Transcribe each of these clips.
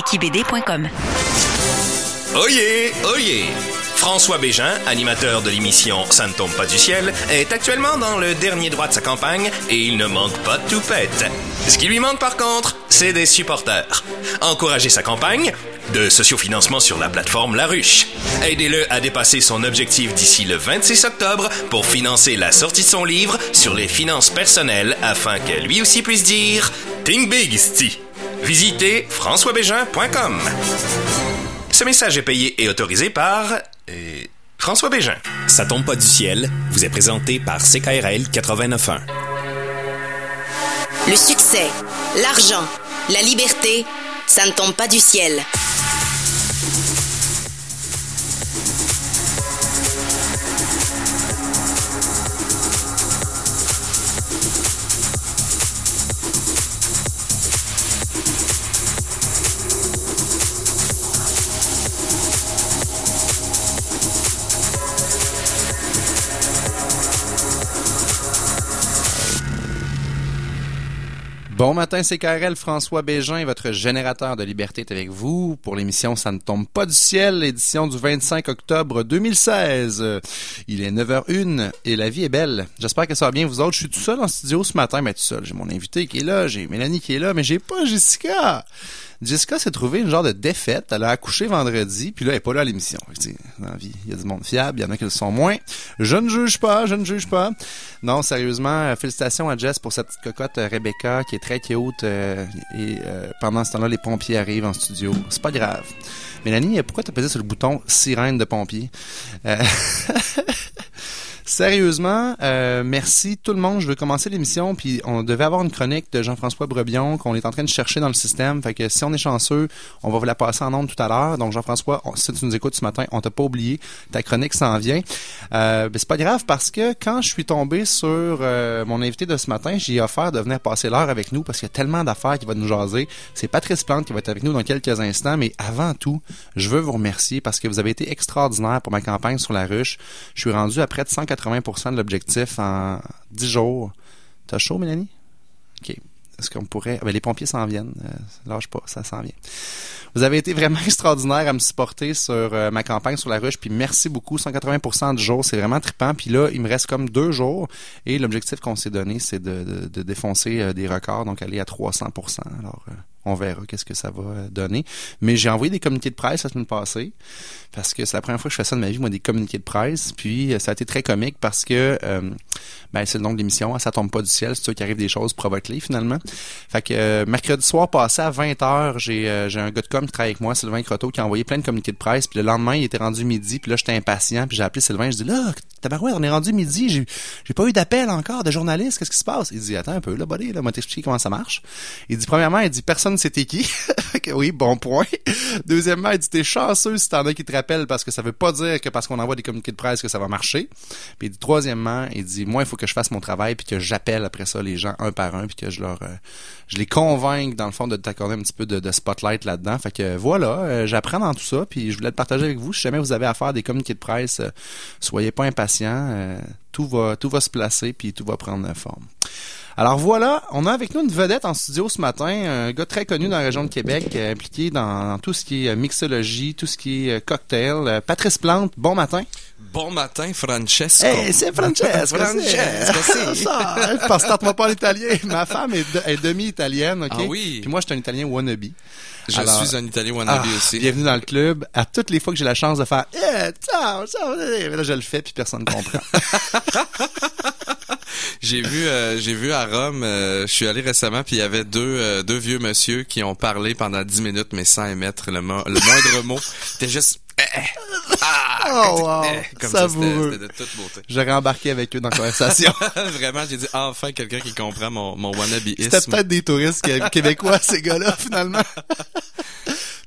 www.quibd.com. Oyez, oyez! François Bégin, animateur de l'émission Ça ne tombe pas du ciel, est actuellement dans le dernier droit de sa campagne et il ne manque pas de toupette. Ce qui lui manque par contre, c'est des supporters. Encouragez sa campagne de sociofinancement sur la plateforme La Ruche. Aidez-le à dépasser son objectif d'ici le 26 octobre pour financer la sortie de son livre sur les finances personnelles afin que lui aussi puisse dire Think Big, sti. Visitez françoisbégin.com. Ce message est payé et autorisé par euh, François Bégin. Ça tombe pas du ciel, vous est présenté par CKRL 89.1. Le succès, l'argent, la liberté, ça ne tombe pas du ciel. Bon matin, c'est KRL François Bégin, votre générateur de liberté est avec vous pour l'émission Ça ne tombe pas du ciel, édition du 25 octobre 2016. Il est 9h01 et la vie est belle. J'espère que ça va bien vous autres. Je suis tout seul en studio ce matin, mais tout seul. J'ai mon invité qui est là, j'ai Mélanie qui est là, mais j'ai pas Jessica. Jessica s'est trouvée une genre de défaite. Elle a accouché vendredi, puis là, elle est pas là à l'émission. Il y a du monde fiable, il y en a qui le sont moins. Je ne juge pas, je ne juge pas. Non, sérieusement, euh, félicitations à Jess pour cette petite cocotte euh, Rebecca qui est très cute. Euh, et pendant ce temps-là, les pompiers arrivent en studio. C'est pas grave. Mélanie, pourquoi t'as pesé sur le bouton sirène de pompier? Sérieusement, euh, merci tout le monde. Je veux commencer l'émission, puis on devait avoir une chronique de Jean-François Brebion qu'on est en train de chercher dans le système. Fait que si on est chanceux, on va vous la passer en ondes tout à l'heure. Donc Jean-François, si tu nous écoutes ce matin, on t'a pas oublié. Ta chronique s'en vient. Euh, mais c'est pas grave parce que quand je suis tombé sur euh, mon invité de ce matin, j'ai offert de venir passer l'heure avec nous parce qu'il y a tellement d'affaires qui vont nous jaser. C'est Patrice Plante qui va être avec nous dans quelques instants. Mais avant tout, je veux vous remercier parce que vous avez été extraordinaire pour ma campagne sur la ruche. Je suis rendu à près de 180 80 de l'objectif en 10 jours. T'as chaud, Mélanie? OK. Est-ce qu'on pourrait... Ben, les pompiers s'en viennent. Euh, lâche pas, ça s'en vient. Vous avez été vraiment extraordinaire à me supporter sur euh, ma campagne sur la ruche, puis merci beaucoup. 180% du jour, c'est vraiment trippant. Puis là, il me reste comme deux jours, et l'objectif qu'on s'est donné, c'est de, de, défoncer euh, des records, donc aller à 300 Alors, euh, on verra qu'est-ce que ça va donner. Mais j'ai envoyé des communiqués de presse la semaine passée parce que c'est la première fois que je fais ça de ma vie, moi, des communiqués de presse. Puis ça a été très comique parce que ben, c'est le nom de l'émission, hein, ça tombe pas du ciel, c'est sûr qu'il arrive des choses, provoque-les finalement. Fait que mercredi soir passé à 20h, j'ai un gars de com qui travaille avec moi, Sylvain Croteau, qui a envoyé plein de communiqués de presse. Puis le lendemain, il était rendu midi. Puis là, j'étais impatient. Puis j'ai appelé Sylvain. Je dis là, tabarouette, on est rendu midi. J'ai, pas eu d'appel encore de journaliste. Qu'est-ce qui se passe? Il dit, attends un peu, là, buddy, là, moi t'expliquer comment ça marche. Il dit, premièrement, il dit, personne c'était qui. oui, bon point. Deuxièmement, il dit, t'es chanceux si t'en as qui te rappellent parce que ça veut pas dire que parce qu'on envoie des communiqués de presse que ça va marcher. Puis troisièmement, il dit, moi, il faut que je fasse mon travail puis que j'appelle après ça les gens un par un puis que je leur, euh, je les convainc dans le fond de t'accorder un petit peu de, spotlight là-dedans. Fait que voilà, euh, j'apprends dans tout ça, puis je voulais le partager avec vous. Si jamais vous avez à faire des communiqués de presse, euh, soyez pas impatients. Euh, tout va tout va se placer, puis tout va prendre forme. Alors voilà, on a avec nous une vedette en studio ce matin, un gars très connu dans la région de Québec, impliqué dans, tout ce qui est mixologie, tout ce qui est cocktail. Patrice Plante, bon matin. Bon matin, Francesco. Hey, c'est Francesco. Francesco, ça. Parce que pas l'italien. Ma femme est, demi-italienne, OK? Ah oui. Puis moi, je suis un italien wannabe. Je suis un Italien wannabe ah, aussi. Bienvenue dans le club. À toutes les fois que j'ai la chance de faire eh, ciao, ciao, là, je le fais puis personne ne comprend. j'ai vu euh, j'ai vu à Rome, euh, je suis allé récemment puis il y avait deux euh, deux vieux monsieur qui ont parlé pendant dix minutes mais sans émettre le, le moindre mot. C'était juste eh, eh. Ah, oh, wow. Comme Savoureux. C'était de toute beauté. J'aurais embarqué avec eux dans la conversation. Vraiment, j'ai dit enfin quelqu'un qui comprend mon, mon wannabe C'était peut-être des touristes québécois, ces gars-là, finalement.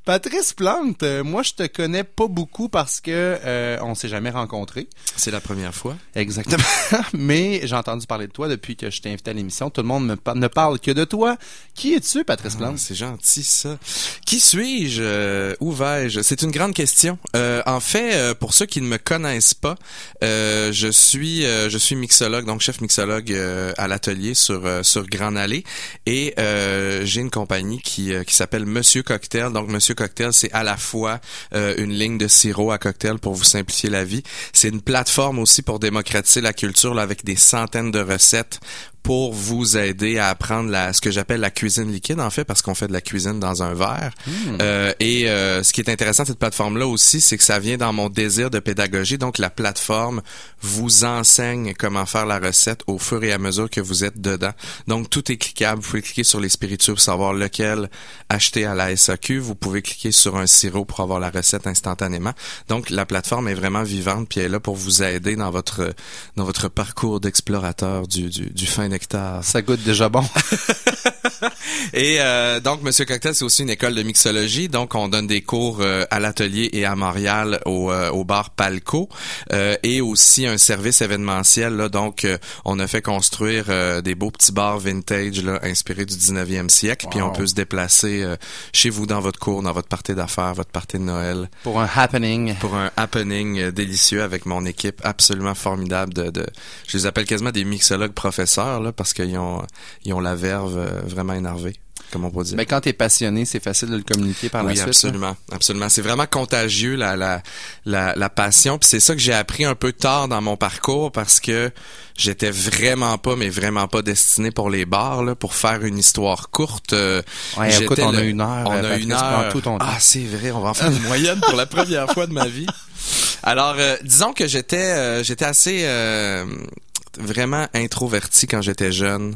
Patrice Plante, euh, moi je te connais pas beaucoup parce que euh, on s'est jamais rencontrés. C'est la première fois. Exactement. Mais j'ai entendu parler de toi depuis que je t'ai invité à l'émission. Tout le monde me par- ne parle que de toi. Qui es-tu, Patrice Ah, Plante? c'est gentil ça. Qui suis-je Euh, Où vais-je? C'est une grande question. Euh, en fait, euh, pour ceux qui ne me connaissent pas, euh, je suis euh, je suis mixologue, donc chef mixologue à l'atelier sur euh, sur Grand Allée et euh, j'ai une compagnie qui euh, qui s'appelle Monsieur Cocktail. Donc Monsieur Cocktail, c'est à la fois euh, une ligne de sirop à cocktail pour vous simplifier la vie. C'est une plateforme aussi pour démocratiser la culture là, avec des centaines de recettes pour vous aider à apprendre la, ce que j'appelle la cuisine liquide, en fait, parce qu'on fait de la cuisine dans un verre. Euh, et euh, ce qui est intéressant de cette plateforme-là aussi, c'est que ça vient dans mon désir de pédagogie. Donc, la plateforme vous enseigne comment faire la recette au fur et à mesure que vous êtes dedans. Donc, tout est cliquable. Vous pouvez cliquer sur les spiritueux pour savoir lequel acheter à la SAQ. Vous pouvez cliquer sur un sirop pour avoir la recette instantanément. Donc, la plateforme est vraiment vivante puis elle est là pour vous aider dans votre dans votre parcours d'explorateur du, du, du fin nectar. Ça goûte déjà bon. Et euh, donc, Monsieur Cocktail, c'est aussi une école de mixologie. Donc, on donne des cours euh, à l'atelier et à Montréal au, euh, au bar Palco euh, et aussi un service événementiel. Là, donc, euh, on a fait construire euh, des beaux petits bars vintage là, inspirés du 19e siècle. Puis, on peut se déplacer euh, chez vous dans votre cours, dans votre partie d'affaires, votre partie de Noël Pour un happening. pour un happening délicieux avec mon équipe absolument formidable de, de je les appelle quasiment des mixologues professeurs là parce qu'ils ont ils ont la verve euh, énervée comme on peut dire. Mais quand t'es passionné, c'est facile de le communiquer par oui, la suite. absolument, absolument. C'est vraiment contagieux la la la, la passion. Puis c'est ça que j'ai appris un peu tard dans mon parcours parce que j'étais vraiment pas, mais vraiment pas destiné pour les bars là, pour faire une histoire courte. euh, Ouais, écoute, on a une heure, On a une heure. tout ton. Ah, c'est vrai. On va en faire une moyenne pour la première fois de ma vie. Alors, euh, disons que j'étais euh, j'étais assez vraiment introverti quand j'étais jeune.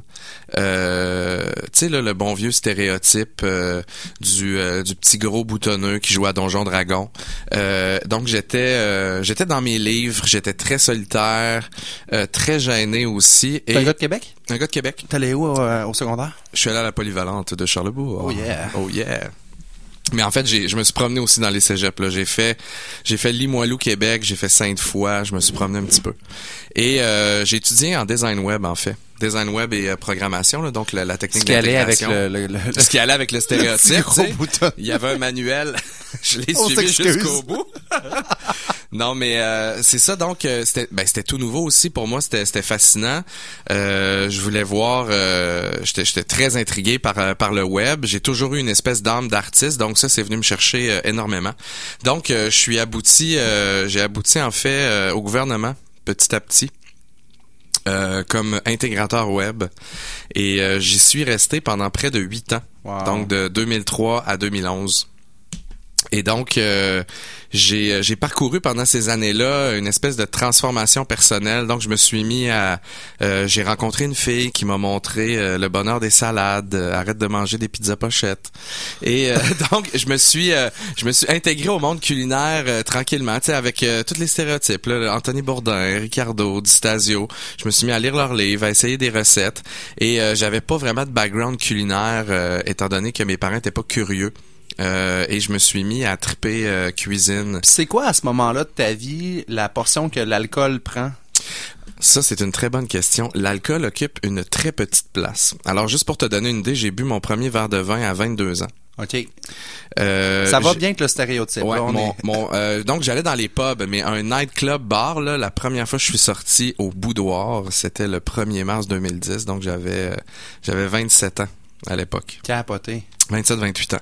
Euh, tu sais le bon vieux stéréotype euh, du euh, du petit gros boutonneux qui joue à Donjon Dragon. Euh, donc j'étais euh, j'étais dans mes livres, j'étais très solitaire, euh, très gêné aussi et T'es un gars de Québec? un gars de Québec. Allé où au secondaire? Je suis allé à la polyvalente de Charlebourg. Oh yeah. Oh yeah. Mais en fait, je me suis promené aussi dans les cégeps. Là. J'ai fait, j'ai fait Limoilou, Québec, j'ai fait Sainte-Foy, je me suis promené un petit peu. Et euh, j'ai étudié en design web, en fait. Design web et euh, programmation, là, donc la, la technique Ce qui allait avec le, le, le- Ce qui allait avec le stéréotype. Il y avait un manuel. je l'ai suivi jusqu'au bout. non, mais euh, c'est ça. Donc, euh, c'était ben, c'était tout nouveau aussi pour moi. C'était c'était fascinant. Euh, je voulais voir. euh, J'étais j'étais très intrigué par par le web. J'ai toujours eu une espèce d'âme d'artiste. Donc ça, c'est venu me chercher énormément. Donc, euh, je suis abouti. euh, J'ai abouti en fait euh, au gouvernement petit à petit. Euh, comme intégrateur web et euh, j'y suis resté pendant près de huit ans Wow. donc de 2003 à 2011. Et donc, euh, j'ai j'ai parcouru pendant ces années-là une espèce de transformation personnelle. Donc, je me suis mis à... euh, j'ai rencontré une fille qui m'a montré euh, le bonheur des salades, euh, arrête de manger des pizzas pochettes. Et euh, donc, je me suis euh, je me suis intégré au monde culinaire euh, tranquillement, tu sais, avec euh, tous les stéréotypes. Là, Anthony Bourdin, Ricardo, Di Stasio. Je me suis mis à lire leurs livres, à essayer des recettes. Et euh, j'avais pas vraiment de background culinaire, euh, étant donné que mes parents étaient pas curieux. Euh, et je me suis mis à triper euh, cuisine. C'est quoi à ce moment-là de ta vie la portion que l'alcool prend? Ça, c'est une très bonne question. L'alcool occupe une très petite place. Alors, juste pour te donner une idée, j'ai bu mon premier verre de vin à 22 ans. OK. Euh, Ça va bien que le stéréotype. Ouais, là, on mon, est- mon, euh, donc j'allais dans les pubs, mais un nightclub bar, là, la première fois que je suis sorti au Boudoir, c'était le 1er mars 2010, donc j'avais euh, j'avais 27 ans à l'époque. Capoté. 27-28 ans.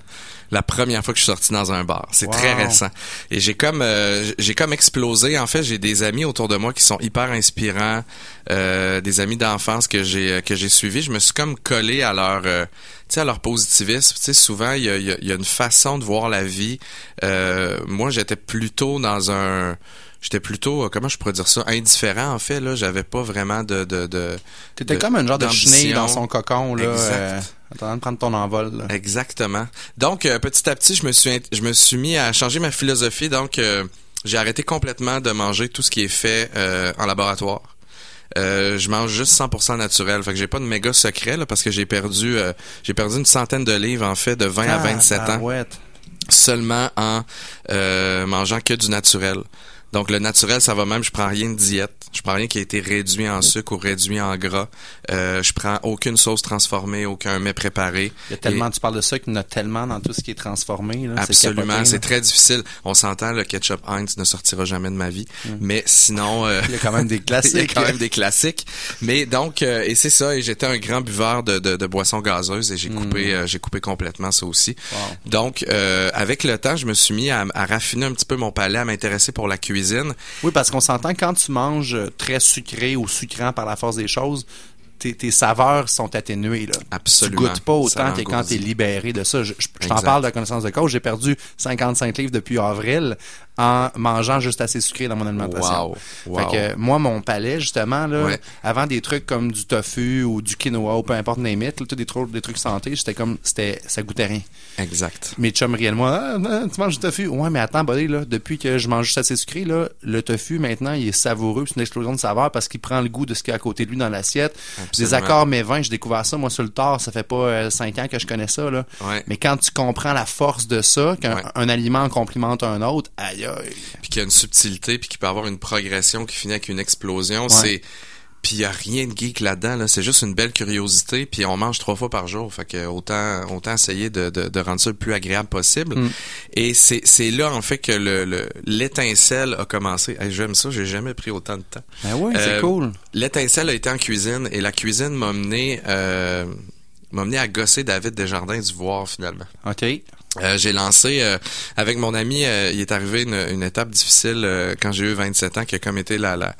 La première fois que je suis sorti dans un bar. C'est Wow. très récent. Et j'ai comme euh, j'ai comme explosé. En fait, j'ai des amis autour de moi qui sont hyper inspirants, euh, des amis d'enfance que j'ai que j'ai suivis. Je me suis comme collé à leur euh, tu sais à leur positivisme. Tu sais, souvent il y a, il y a- y a une façon de voir la vie. Euh, moi, j'étais plutôt dans un J'étais plutôt, euh, comment je pourrais dire ça, indifférent en fait. Là, j'avais pas vraiment de. de, de T'étais comme un genre de chenille dans son cocon, là, Exact. En train de prendre ton envol. là. Exactement. Donc euh, petit à petit, je me suis je me suis mis à changer ma philosophie. Donc euh, j'ai arrêté complètement de manger tout ce qui est fait euh, en laboratoire. Je mange juste 100% naturel. Fait que j'ai pas de méga secret là, parce que j'ai perdu j'ai perdu une centaine de livres en fait de 20 à 27 ans Ah, ouais. seulement en mangeant que du naturel. Donc le naturel, ça va même. Je prends rien de diète. Je prends rien qui a été réduit en sucre ou réduit en gras. Euh, je prends aucune sauce transformée, aucun mets préparé. Il y a tellement, tu parles de ça qu'il y en a tellement dans tout ce qui est transformé. Là, Absolument, c'est très difficile. On s'entend, le ketchup Heinz ne sortira jamais de ma vie. Mais sinon, euh, Il y a quand même des il y a classiques. quand même des classiques. Mais donc, euh, et c'est ça. Et j'étais un grand buveur de, de, de boissons gazeuses et j'ai coupé, euh, j'ai coupé complètement ça aussi. Wow. Donc, euh, avec le temps, je me suis mis à, à raffiner un petit peu mon palais, à m'intéresser pour la cuisine. Oui, parce qu'on s'entend quand tu manges très sucré ou sucrant par la force des choses, tes, tes saveurs sont atténuées. Là. Absolument. Tu goûtes pas autant que quand tu es libéré de ça. Je, je- je t'en parle de connaissance de cause. J'ai perdu 55 livres depuis avril en mangeant juste assez sucré dans mon alimentation. Wow. Wow. Fait que moi, mon palais, justement, là, Ouais. avant des trucs comme du tofu ou du quinoa ou peu importe name it, là, des, trucs- des trucs santé, j'étais comme, c'était, ça goûtait rien. Exact. Mes chums riaient de moi, ah, ah, tu manges du tofu? Ouais, mais attends, buddy, là, depuis que je mange juste assez sucré, là, le tofu, maintenant, il est savoureux, c'est une explosion de saveur parce qu'il prend le goût de ce qu'il y a à côté de lui dans l'assiette. Des accords mais vins, j'ai découvert ça, moi, sur le tard, ça fait pas euh, cinq ans que je connais ça, là. Ouais. Mais quand tu comprends la force de ça, qu'un Ouais. aliment complimente un autre, aïe, aïe. Puis qu'il y a une subtilité, puis qu'il peut avoir une progression qui finit avec une explosion. C'est puis il y a rien de geek là-dedans, là. c'est juste une belle curiosité, puis on mange trois fois par jour, fait que autant autant essayer de, de, de rendre ça le plus agréable possible. Mm. Et c'est c'est là en fait que le le- l'étincelle a commencé. Hey, J'aime ça, j'ai jamais pris autant de temps. Ben oui, c'est Euh, cool. L'étincelle a été en cuisine et la cuisine m'a mené euh, m'a mené à gosser David Desjardins du voir finalement. OK. Euh, j'ai lancé euh, avec mon ami, euh, il est arrivé une, une étape difficile euh, quand j'ai eu 27 ans qui a comme été la la,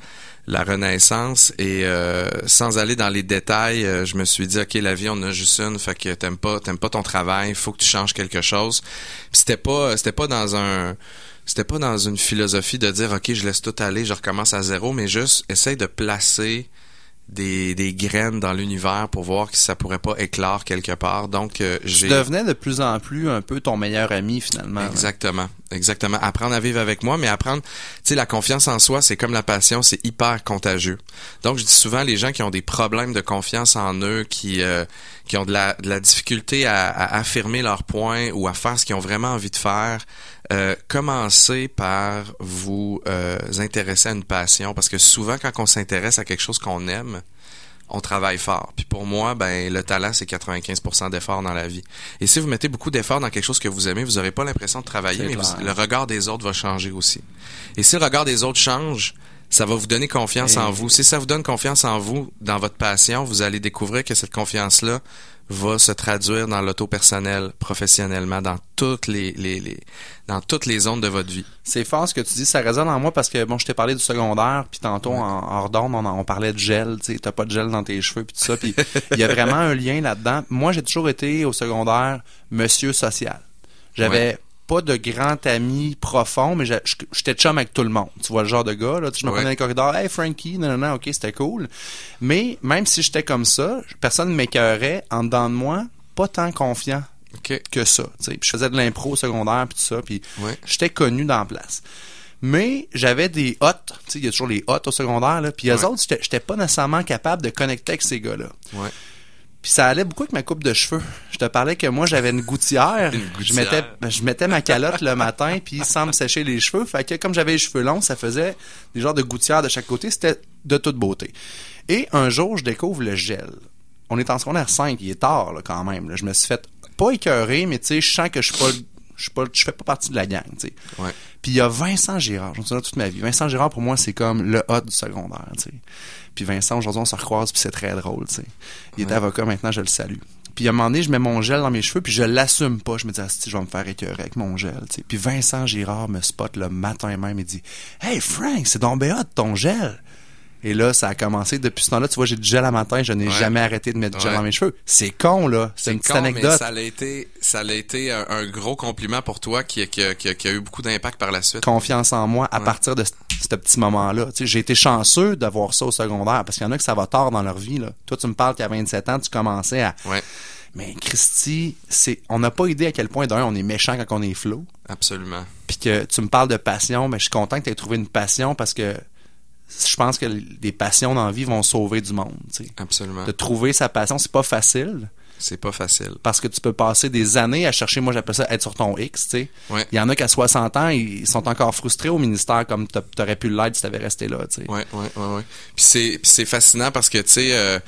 la renaissance et euh, sans aller dans les détails, euh, je me suis dit ok la vie on a juste une, fait que t'aimes pas t'aimes pas ton travail, faut que tu changes quelque chose. C'était pas c'était pas dans un c'était pas dans une philosophie de dire ok je laisse tout aller, je recommence à zéro, mais juste essaye de placer des, des graines dans l'univers pour voir si ça pourrait pas éclore quelque part. Donc euh, Tu j'ai devenais de plus en plus un peu ton meilleur ami, finalement. Exactement, exactement. Apprendre à vivre avec moi, mais apprendre, tu sais, la confiance en soi, c'est comme la passion, c'est hyper contagieux. Donc, je dis souvent, les gens qui ont des problèmes de confiance en eux, qui euh, qui ont de la, de la difficulté à, à affirmer leurs points ou à faire ce qu'ils ont vraiment envie de faire, euh, commencez par vous euh, intéresser à une passion, parce que souvent, quand on s'intéresse à quelque chose qu'on aime, on travaille fort. Puis pour moi, ben le talent c'est 95% d'effort dans la vie. Et si vous mettez beaucoup d'efforts dans quelque chose que vous aimez, vous n'aurez pas l'impression de travailler, mais vous- le regard des autres va changer aussi. Et si le regard des autres change, ça va vous donner confiance Et- en vous. Si ça vous donne confiance en vous, dans votre passion, vous allez découvrir que cette confiance-là va se traduire dans l'auto personnel, professionnellement, dans toutes les, les, les- dans toutes les zones de votre vie. C'est fort ce que tu dis, ça résonne en moi parce que bon, je t'ai parlé du secondaire, puis tantôt en, en hors d'onde, on, parlait de gel, tu sais, t'as pas de gel dans tes cheveux puis tout ça, puis il y a vraiment un lien là-dedans. Moi, j'ai toujours été au secondaire monsieur social. J'avais Ouais. Pas de grand ami profond, mais j'étais chum avec tout le monde. Tu vois le genre de gars là, tu je me Ouais. prenais dans les corridors, hey Frankie, non non non, OK, c'était cool. Mais même si j'étais comme ça, personne ne m'écœurait en dedans de moi, pas tant confiant que ça. tu sais. Puis je faisais de l'impro au secondaire puis tout ça, puis Ouais. j'étais connu dans la place. Mais j'avais des sais, il y a toujours les hots au secondaire, là, puis eux Ouais. autres, j'étais- j'étais pas nécessairement capable de connecter avec ces gars-là. Puis ça allait beaucoup avec ma coupe de cheveux. Je te parlais que moi, j'avais une gouttière. Une Je mettais, je mettais ma calotte le matin, puis sans me sécher les cheveux. Fait que comme j'avais les cheveux longs, ça faisait des genres de gouttières de chaque côté. C'était de toute beauté. Et un jour, je découvre le gel. On est en secondaire 5, il est tard là, quand même. là. Je me suis fait pas écœurer, mais tu sais, je sens que je suis pas, je je fais pas partie de la gang. tu sais. Ouais. Puis il y a Vincent Girard, je me souviens toute ma vie. Vincent Girard, pour moi, c'est comme le hot du secondaire, tu sais. Puis Vincent, aujourd'hui, on se recroise, puis c'est très drôle, tu sais. Il est avocat, maintenant, je le salue. Puis à un moment donné, je mets mon gel dans mes cheveux, puis je l'assume pas. Je me dis, ah, si, je vais me faire écœurer avec mon gel. Puis Vincent Girard me spot le matin même et dit, Hey Frank, c'est donc hot ton gel. Et là, ça a commencé. Depuis ce temps-là, tu vois, j'ai du gel à matin, je n'ai Ouais. jamais arrêté de mettre du gel Ouais. dans mes cheveux. C'est con, là. C'est une petite con, mais anecdote. ça a été, ça a été un, un gros compliment pour toi qui, qui, qui, qui a eu beaucoup d'impact par la suite. confiance en moi à Ouais. partir de ce, ce petit moment-là. J'ai été chanceux d'avoir ça au secondaire parce qu'il y en a que ça va tard dans leur vie. Là. Toi, tu me parles qu'à 27 ans, tu commençais à. Mais Christy, c'est, on n'a pas idée à quel point d'un on est méchant quand on est flou. absolument. Puis que tu me parles de passion, mais je suis content que tu aies trouvé une passion parce que je pense que des passions dans la vie vont sauver du monde. Absolument. De trouver sa passion, c'est pas facile. C'est pas facile. Parce que tu peux passer des années à chercher, moi j'appelle ça être sur ton X, tu sais. Ouais. Il y en a qu'à 60 ans, ils sont encore frustrés au ministère comme t'a- t'aurais pu l'être si t'avais resté là, tu sais. Ouais, ouais, ouais, ouais. Puis c'est, puis c'est fascinant parce que, tu sais, euh,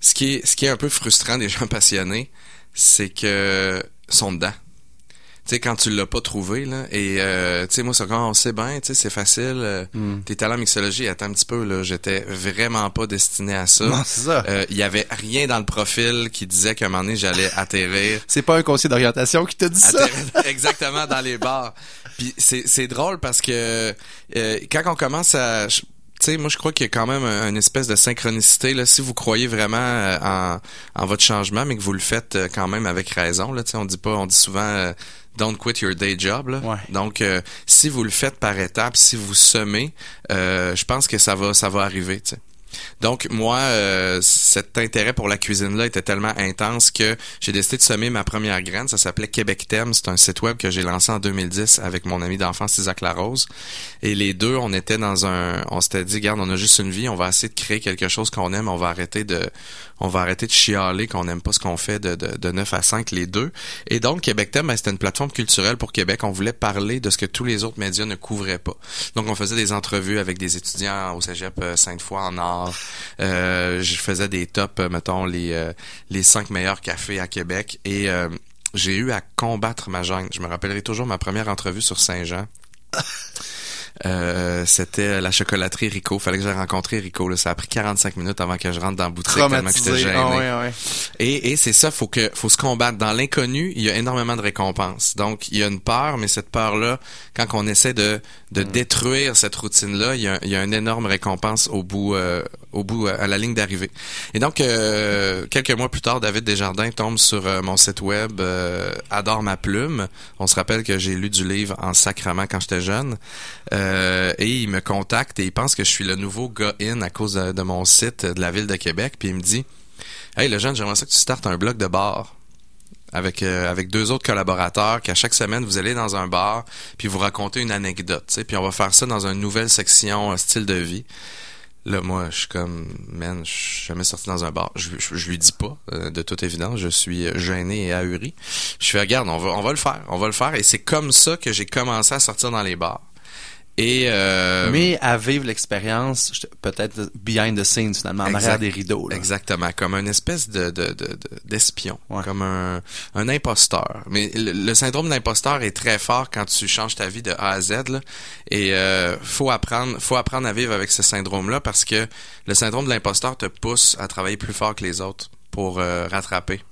ce qui est, ce qui est un peu frustrant des gens passionnés, c'est que sont dedans. Tu sais, quand tu l'as pas trouvé, là, et, euh, tu sais, moi, c'est quand on sait bien, tu sais, c'est facile, euh, tes talents en mixologie, attends un petit peu, là, j'étais vraiment pas destiné à ça. Non, c'est ça. Euh, Il y avait rien dans le profil qui disait qu'à un moment donné, j'allais atterrir C'est pas un conseiller d'orientation qui te dit ça? Exactement dans les bars. Puis c'est c'est drôle parce que euh, quand on commence à sais, moi je crois qu'il y a quand même un- une espèce de synchronicité là. Si vous croyez vraiment euh, en, en votre changement, mais que vous le faites euh, quand même avec raison là. Tu sais, on dit pas, on dit souvent euh, don't quit your day job. Là. Ouais. Donc euh, si vous le faites par étapes, si vous semez, euh, je pense que ça va ça va arriver. Tu sais. Donc moi, euh, cet intérêt pour la cuisine là était tellement intense que j'ai décidé de semer ma première graine. Ça s'appelait Québec Thème. C'est un site web que j'ai lancé en 2010 avec mon ami d'enfance Isaac Larose. Et les deux, on était dans un, on s'était dit, regarde, on a juste une vie, on va essayer de créer quelque chose qu'on aime, on va arrêter de, on va arrêter de chialer qu'on n'aime pas ce qu'on fait de, de, de 9 à 5 les deux. Et donc Québec Thème, ben, c'était une plateforme culturelle pour Québec. On voulait parler de ce que tous les autres médias ne couvraient pas. Donc on faisait des entrevues avec des étudiants au Cégep euh, Sainte-Foy en art. Euh, je faisais des tops, euh, mettons les euh, les cinq meilleurs cafés à Québec et euh, j'ai eu à combattre ma gêne. Je me rappellerai toujours ma première entrevue sur Saint-Jean. Euh, c'était la chocolaterie Rico. Fallait que j'aille rencontrer Rico. Là. Ça a pris 45 minutes avant que je rentre dans la boutique tellement que j'étais gêné. Ah ouais, ouais. Et, et c'est ça, faut que faut se combattre. Dans l'inconnu, il y a énormément de récompenses. Donc, il y a une peur, mais cette peur-là, quand on essaie de, de détruire cette routine-là, il y a, il y a une énorme récompense au bout, euh, au bout euh, à la ligne d'arrivée. Et donc, euh, quelques mois plus tard, David Desjardins tombe sur euh, mon site web euh, Adore ma plume. On se rappelle que j'ai lu du livre en sacrament quand j'étais jeune. Euh, et il me contacte et il pense que je suis le nouveau gars in à cause de, mon site de la ville de Québec. Puis il me dit Hey, le jeune, j'aimerais ça que tu startes un blog de bar avec euh, avec deux autres collaborateurs qu'à chaque semaine vous allez dans un bar puis vous racontez une anecdote, puis on va faire ça dans une nouvelle section euh, style de vie. Là, moi, je suis comme, man, je suis jamais sorti dans un bar. Je, lui dis pas, euh, de toute évidence, je suis euh, gêné et ahuri. Je fais, regarde, on on va le faire, on va le faire. Et c'est comme ça que j'ai commencé à sortir dans les bars. Et euh, Mais à vivre l'expérience, peut-être behind the scenes finalement, en Exact. arrière des rideaux. là. Exactement, comme une espèce de de- de- de- d'espion, Ouais. comme un, un imposteur. Mais le, le syndrome d'imposteur est très fort quand tu changes ta vie de A à Z. Là, et euh, faut apprendre, faut apprendre à vivre avec ce syndrome-là parce que le syndrome de l'imposteur te pousse à travailler plus fort que les autres pour euh, rattraper.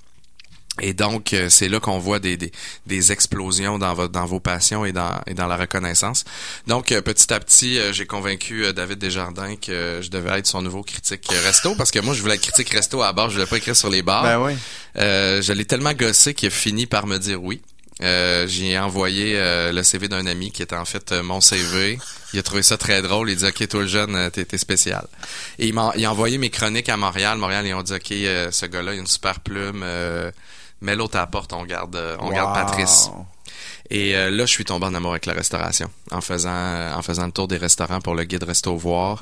Et donc, euh, c'est là qu'on voit des, des, des explosions dans, votre, dans vos passions et dans, et dans la reconnaissance. Donc, euh, petit à petit, euh, j'ai convaincu David Desjardins que je devais être son nouveau critique resto, parce que moi, je voulais être critique resto à la base, je voulais pas écrire sur les bars. Ben oui. Euh, je l'ai tellement gossé qu'il a fini par me dire oui. Euh, j'ai envoyé euh, le CV d'un ami qui était en fait euh, mon CV. Il a trouvé ça très drôle. Il dit OK, toi le jeune, t'es, spécial. Et il m'a il a envoyé mes chroniques à Montréal. Montréal, ils ont dit OK, euh, ce gars-là, il a une super plume. Mets l'autre à la porte, on garde, euh, on garde. Patrice. Et euh, là, je suis tombé en amour avec la restauration en faisant euh, en faisant le tour des restaurants pour le guide Resto Voir.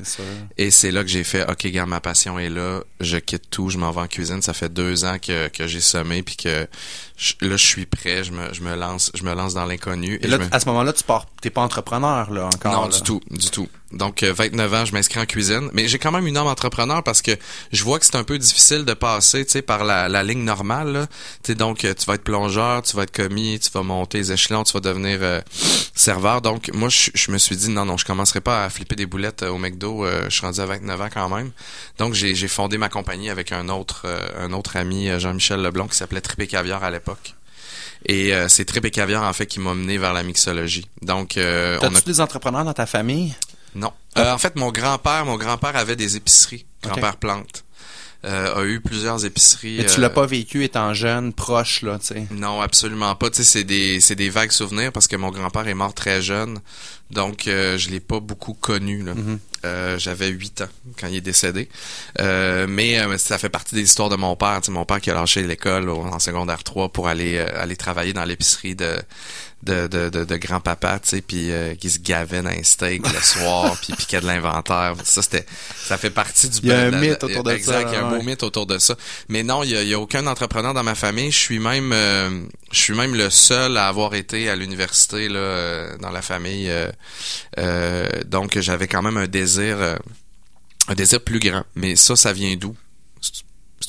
Et c'est là que j'ai fait, OK, gars, ma passion est là, je quitte tout, je m'en vais en cuisine. Ça fait deux ans que, que j'ai semé, puis que je- là, je suis prêt, je me, je me lance je me lance dans l'inconnu. Et là, me- à ce moment-là, tu pars, t'es pas entrepreneur, là, encore. non, là. du tout, du tout. Donc, euh, 29 ans, je m'inscris en cuisine. Mais j'ai quand même une âme entrepreneur parce que je vois que c'est un peu difficile de passer, tu sais, par la, la ligne normale, là. Tu sais, donc, euh, tu vas être plongeur, tu vas être commis, tu vas monter les échelons, tu vas devenir euh, serveur. Donc, moi, je, je me suis dit, non, non, je commencerai pas à flipper des boulettes euh, au McDo. euh, je suis rendu à 29 ans quand même. Donc, j'ai j'ai fondé ma compagnie avec un autre, euh, un autre ami, euh, Jean-Michel Leblond, qui s'appelait Tripé Caviar à l'époque. Et euh, c'est Tripé Caviar, en fait, qui m'a mené vers la mixologie. Donc, euh, on a T'as-tu des entrepreneurs dans ta famille? Non. Euh, en fait, mon grand-père, mon grand-père avait des épiceries. Grand-père Plante. Euh, a eu plusieurs épiceries. Mais tu euh, l'as pas vécu étant jeune, proche, là, tu sais. Non, absolument pas. Tu sais, c'est des, c'est des vagues souvenirs parce que mon grand-père est mort très jeune. Donc, euh, je l'ai pas beaucoup connu, là. Euh, j'avais 8 ans quand il est décédé. Euh, mais euh, ça fait partie des histoires de mon père. Tu sais, mon père qui a lâché l'école en secondaire 3 pour aller euh, aller travailler dans l'épicerie de de, de, de, de grand-papa, tu sais, puis euh, qui se gavait dans un steak le soir, puis piquait de l'inventaire. Ça, c'était, ça fait partie du... Il y a un mythe autour de exact, ça, il y a un beau mythe autour de ça. Mais non, il y a, y a aucun entrepreneur dans ma famille. Je suis même, euh, je suis même le seul à avoir été à l'université là, euh, dans la famille. euh, donc, j'avais quand même un désir, euh, un désir plus grand. Mais ça, ça vient d'où? C'est-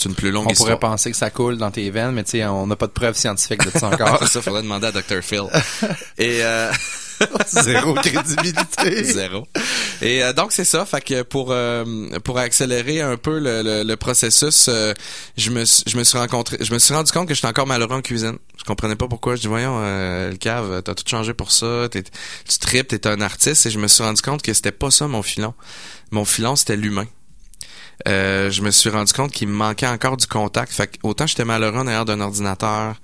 une plus longue On histoire. pourrait penser que ça coule dans tes veines, mais tu sais, on n'a pas de preuves scientifiques de ça encore. ça, faudrait demander à Dr. Phil. Et euh, Zéro crédibilité. Zéro. Et euh, donc c'est ça, fait que pour euh, pour accélérer un peu le, le, le processus, euh, je me je me suis rencontré, je me suis rendu compte que j'étais encore malheureux en cuisine. Je comprenais pas pourquoi. Je dis voyons, euh, le cave, t'as tout changé pour ça, tu tripes, t'es un artiste, et je me suis rendu compte que c'était pas ça mon filon. Mon filon c'était l'humain. Euh, je me suis rendu compte qu'il me manquait encore du contact. Fait que autant j'étais malheureux en arrière d'un ordinateur,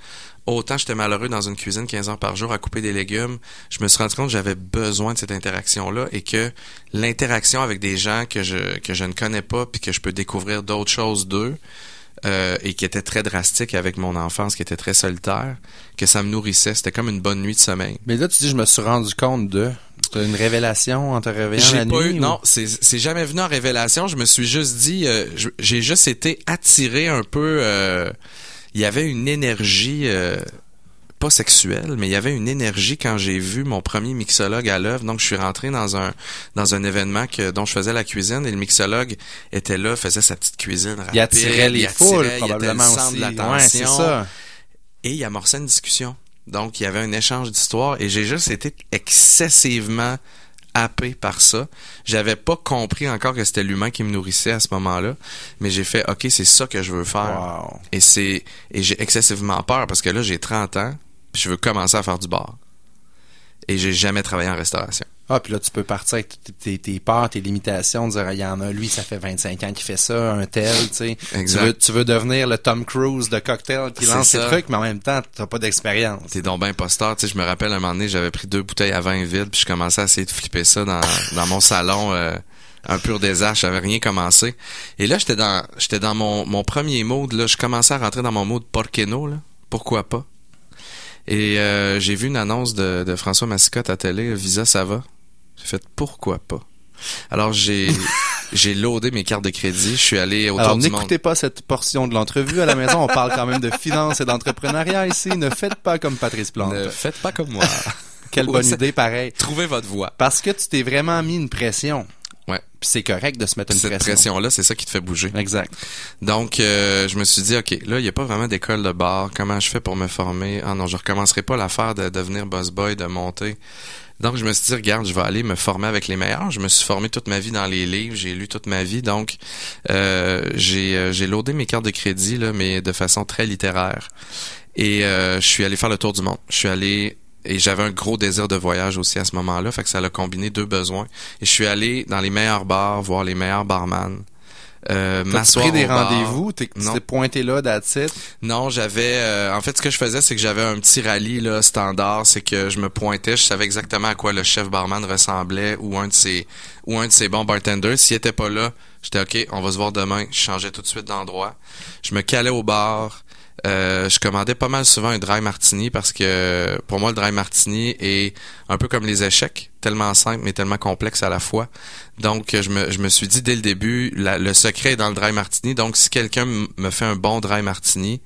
autant j'étais malheureux dans une cuisine 15 heures par jour à couper des légumes. Je me suis rendu compte que j'avais besoin de cette interaction-là et que l'interaction avec des gens que je que je ne connais pas puis que je peux découvrir d'autres choses d'eux euh, et qui était très drastique avec mon enfance, qui était très solitaire, que ça me nourrissait. C'était comme une bonne nuit de sommeil. Mais là, tu dis, je me suis rendu compte de. T'as une révélation en te réveillant la pas nuit? eu, ou- non, c'est c'est jamais venu en révélation. Je me suis juste dit, euh, j'ai juste été attiré un peu. euh, il y avait une énergie, euh, pas sexuelle, mais il y avait une énergie quand j'ai vu mon premier mixologue à l'œuvre. Donc, je suis rentré dans un dans un événement que dont je faisais la cuisine et le mixologue était là, faisait sa petite cuisine rapide. Il attirait les il foules, était probablement le centre aussi. de l'attention ça. et il amorçait une discussion. Donc, il y avait un échange d'histoires et j'ai juste été excessivement happé par ça. J'avais pas compris encore que c'était l'humain qui me nourrissait à ce moment-là, mais j'ai fait OK, c'est ça que je veux faire. Wow. Et c'est et j'ai excessivement peur parce que là, j'ai 30 ans, puis je veux commencer à faire du bar. Et j'ai jamais travaillé en restauration. Ah, puis là, tu peux partir avec tes, tes peurs, tes limitations, dire, il y en a, lui, ça fait 25 ans qu'il fait ça, un tel, tu sais. Tu veux, tu veux devenir le Tom Cruise de cocktail qui lance ses trucs, mais en même temps, t'as pas d'expérience. T'es donc ben imposteur. Tu sais, je me rappelle un moment donné, j'avais pris deux bouteilles à vin vide, puis je commençais à essayer de flipper ça dans, dans mon salon. euh, un pur désastre, j'avais rien commencé. Et là, j'étais dans j'étais dans mon, mon premier mode, là, je commençais à rentrer dans mon mode porqueno, là. Pourquoi pas? Et euh, j'ai vu une annonce de, de François Massicotte à télé, Visa ça va. J'ai fait pourquoi pas? Alors j'ai j'ai loadé mes cartes de crédit, je suis allé autour Alors, du monde. n'écoutez pas cette portion de l'entrevue à la maison. On parle quand même de finances et d'entrepreneuriat ici. Ne faites pas comme Patrice Plante. Ne faites pas comme moi. Quelle bonne idée, pareil. Trouvez votre voie. Parce que tu t'es vraiment mis une pression. Ouais. Puis c'est correct de se mettre une Cette pression. pression-là, c'est ça qui te fait bouger. Exact. Donc, euh, je me suis dit, OK, là, il n'y a pas vraiment d'école de bar. Comment je fais pour me former? Ah non, je recommencerai pas l'affaire de devenir boss boy, de monter. Donc, je me suis dit, regarde, je vais aller me former avec les meilleurs. Je me suis formé toute ma vie dans les livres. J'ai lu toute ma vie. Donc, euh, j'ai euh, j'ai loadé mes cartes de crédit, là, mais de façon très littéraire. Et euh, je suis allé faire le tour du monde. Je suis allé... Et j'avais un gros désir de voyage aussi à ce moment-là, fait que ça a combiné deux besoins. Et je suis allé dans les meilleurs bars, voir les meilleurs barman. Euh, T'as m'asseoir pris des rendez-vous, t'es pointé là, it? Non, j'avais. euh, en fait, ce que je faisais, c'est que j'avais un petit rallye là, standard. C'est que je me pointais, je savais exactement à quoi le chef barman ressemblait ou un de ses ou un de ses bons bartenders. S'il était pas là, j'étais ok, on va se voir demain. Je changeais tout de suite d'endroit. Je me calais au bar. Euh, je commandais pas mal souvent un dry martini parce que pour moi le dry martini est un peu comme les échecs, tellement simple mais tellement complexe à la fois. Donc je me, je me suis dit dès le début, la- le secret est dans le dry martini. Donc si quelqu'un me fait un bon dry martini,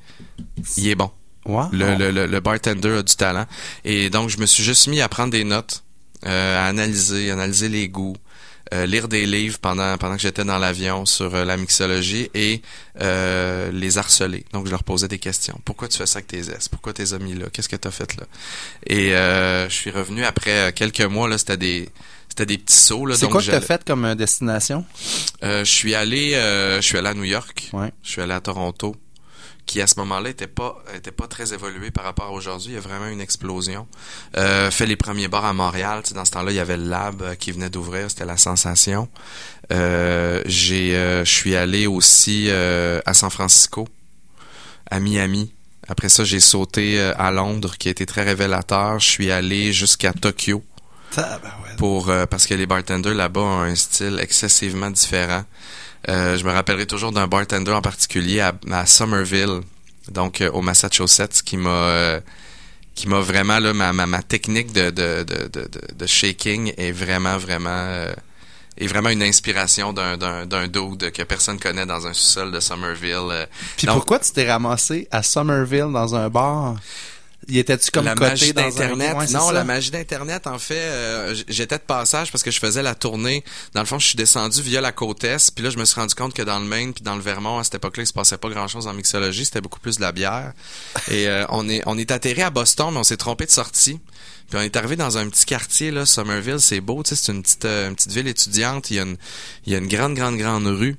il est bon. Wow. Le, le, le, le bartender a du talent. Et donc, je me suis juste mis à prendre des notes, euh, à analyser, analyser les goûts, euh, lire des livres pendant, pendant que j'étais dans l'avion sur euh, la mixologie et euh, les harceler. Donc, je leur posais des questions. Pourquoi tu fais ça avec tes S? Pourquoi t'es mis là? Qu'est-ce que t'as fait là? Et je suis revenu après quelques mois, là, c'était des... C'était des petits sauts, là. C'est quoi que t'as fait comme destination? je suis allé, je suis allé à New York. Ouais. Je suis allé à Toronto, qui à ce moment-là était pas, était pas très évolué par rapport à aujourd'hui. Il y a vraiment une explosion. Euh, fait les premiers bars à Montréal. Dans ce temps-là, il y avait le lab euh, qui venait d'ouvrir. C'était la sensation. Euh, j'ai, euh, je suis allé aussi à San Francisco, à Miami. Après ça, j'ai sauté à Londres, qui a été très révélateur. Je suis allé jusqu'à Tokyo. Pour parce que les bartenders là-bas ont un style excessivement différent. Euh, je me rappellerai toujours d'un bartender en particulier à, à Somerville, donc euh, au Massachusetts, qui m'a euh, qui m'a vraiment là ma, ma, ma technique de de, de, de, de- shaking est vraiment vraiment euh, est vraiment une inspiration d'un d'un d'un dude que personne connaît dans un sous-sol de Somerville. euh. Puis Donc, pourquoi tu t'es ramassé à Somerville dans un bar? Y étais-tu comme la coté magie dans un... Ouais, non ça? la magie d'internet en fait euh, j'étais de passage parce que je faisais la tournée. Dans le fond je suis descendu via la côte est puis là je me suis rendu compte que dans le Maine puis dans le Vermont à cette époque-là il se passait pas grand-chose en mixologie c'était beaucoup plus de la bière. Et euh, on est on est atterri à Boston mais on s'est trompé de sortie. Puis on est arrivé dans un petit quartier là Somerville c'est beau tu sais c'est une petite euh, une petite ville étudiante. Il y a une il y a une grande grande grande rue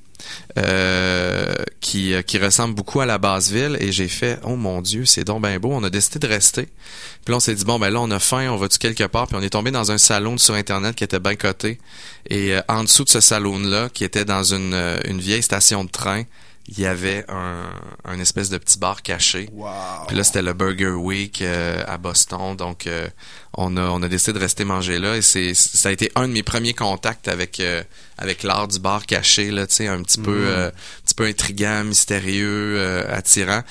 euh, qui, euh, qui ressemble beaucoup à la base ville. Et j'ai fait oh mon dieu c'est donc ben beau. On a décidé de rester. Puis là on s'est dit bon ben là on a faim on va-tu quelque part? Puis on est tombé dans un salon sur internet qui était bien coté. Et euh, en dessous de ce salon là qui était dans une, une vieille station de train il y avait un, un espèce de petit bar caché Wow. puis là, c'était le Burger Week euh, à Boston, donc euh, on a on a décidé de rester manger là et c'est ça a été un de mes premiers contacts avec euh, avec l'art du bar caché là, tu sais, un petit peu euh, un petit peu intriguant, mystérieux, euh, attirant.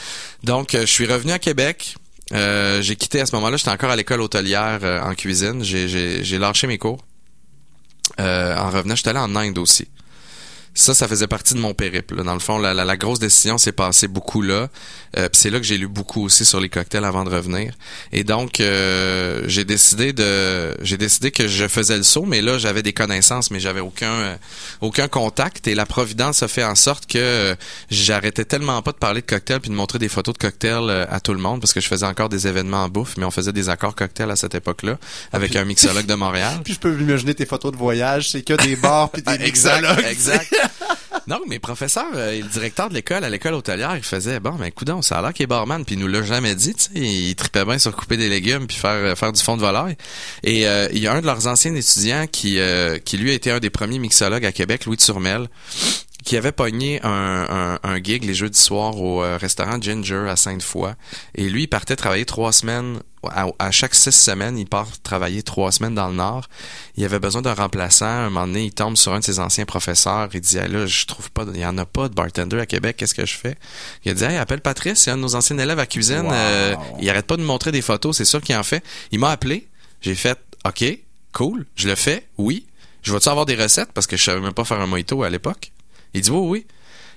Donc, euh, je suis revenu à Québec. Euh, j'ai quitté à ce moment-là, j'étais encore à l'école hôtelière euh, en cuisine. J'ai j'ai j'ai lâché mes cours. Euh, en revenant, j'étais allé en Inde aussi. Ça, ça faisait partie de mon périple. là. Dans le fond, la, la, la grosse décision s'est passée beaucoup là. Euh, puis c'est là que j'ai lu beaucoup aussi sur les cocktails avant de revenir. Et donc, euh, j'ai décidé de, j'ai décidé que je faisais le saut, mais là, j'avais des connaissances, mais j'avais aucun, euh, aucun contact. Et la providence a fait en sorte que euh, j'arrêtais tellement pas de parler de cocktails puis de montrer des photos de cocktails euh, à tout le monde parce que je faisais encore des événements en bouffe, mais on faisait des accords cocktails à cette époque-là avec un mixologue de Montréal. Puis je peux imaginer tes photos de voyage, c'est que des bars puis des mixologues. exact. Non, mes professeurs euh, et le directeur de l'école, à l'école hôtelière, il faisait bon, ben coudon, ça a l'air qu'il est barman, puis il nous l'a jamais dit, tu sais, il tripait bien sur couper des légumes puis faire euh, faire du fond de volaille. Et euh, il y a un de leurs anciens étudiants qui qui lui a été un des premiers mixologues à Québec, Louis Turmel qui avait pogné un, un, un gig les jeudis soirs au euh, restaurant Ginger à Sainte-Foy. Et lui, il partait travailler trois semaines. À, à chaque six semaines, il part travailler trois semaines dans le Nord. Il avait besoin d'un remplaçant. Un moment donné, il tombe sur un de ses anciens professeurs. Il dit, hey, là, je trouve pas, il y en a pas de bartender à Québec. Qu'est-ce que je fais? Il a dit, hey, appelle Patrice, c'est un de nos anciens élèves à cuisine. Wow. Euh, il arrête pas de me montrer des photos. C'est sûr qu'il en fait. Il m'a appelé. J'ai fait, OK, cool. Je le fais. Oui. Je vais-tu avoir des recettes? Parce que je savais même pas faire un mojito à l'époque. Il dit oui, oui.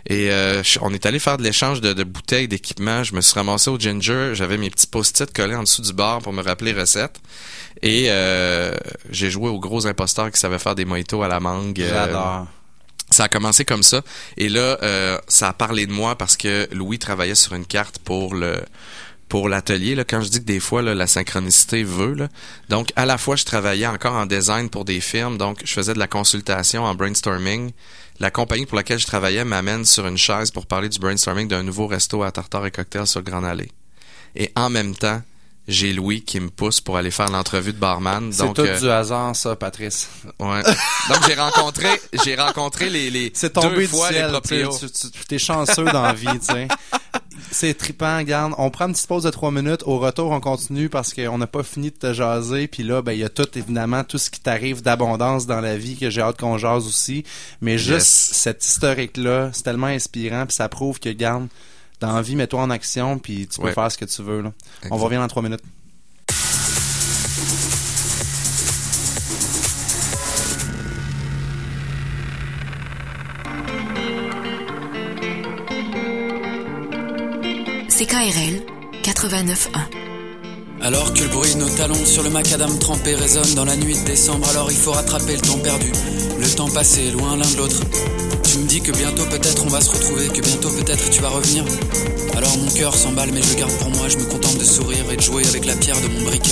Et euh, on est allé faire de l'échange de, de bouteilles, d'équipements. Je me suis ramassé au Ginger. J'avais mes petits post-it collés en dessous du bar pour me rappeler les recettes. Et euh, j'ai joué au gros imposteur qui savait faire des mojitos à la mangue. Euh, J'adore. ça a commencé comme ça. Et là, euh, ça a parlé de moi parce que Louis travaillait sur une carte pour le pour l'atelier. Là, quand je dis que des fois là, la synchronicité veut, là, donc à la fois je travaillais encore en design pour des firmes, donc je faisais de la consultation en brainstorming. La compagnie pour laquelle je travaillais m'amène sur une chaise pour parler du brainstorming d'un nouveau resto à tartare et cocktail sur Grand Allée. Et en même temps, j'ai Louis qui me pousse pour aller faire l'entrevue de barman. C'est tout euh, du hasard, ça, Patrice. ouais. Donc j'ai rencontré, j'ai rencontré les, les C'est tombé deux du fois ciel. les proprios. Tu, t'es chanceux dans la vie, tu sais. C'est trippant, regarde. On prend une petite pause de trois minutes. Au retour, on continue parce qu'on n'a pas fini de te jaser. Puis là, ben, il y a tout, évidemment, tout ce qui t'arrive d'abondance dans la vie que j'ai hâte qu'on jase aussi. Mais juste Yes. cette historique-là, c'est tellement inspirant. Puis ça prouve que, regarde, dans la vie, mets-toi en action. Puis tu peux Ouais. faire ce que tu veux, là. On revenir dans trois minutes. CKRL 89.1. Alors que le bruit de nos talons sur le macadam trempé résonne dans la nuit de décembre, alors il faut rattraper le temps perdu, le temps passé loin l'un de l'autre. Tu me dis que bientôt peut-être on va se retrouver, que bientôt peut-être tu vas revenir. Alors mon cœur s'emballe mais je le garde pour moi, je me contente de sourire et de jouer avec la pierre de mon briquet.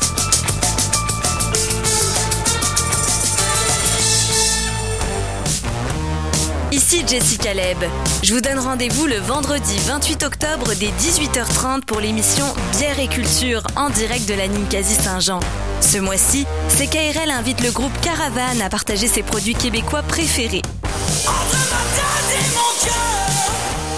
Ici Jessica Leb. Je vous donne rendez-vous le vendredi 28 octobre dès 18h30 pour l'émission Bière et Culture en direct de la Ninkasi Saint-Jean. Ce mois-ci, CKRL invite le groupe Caravane à partager ses produits québécois préférés.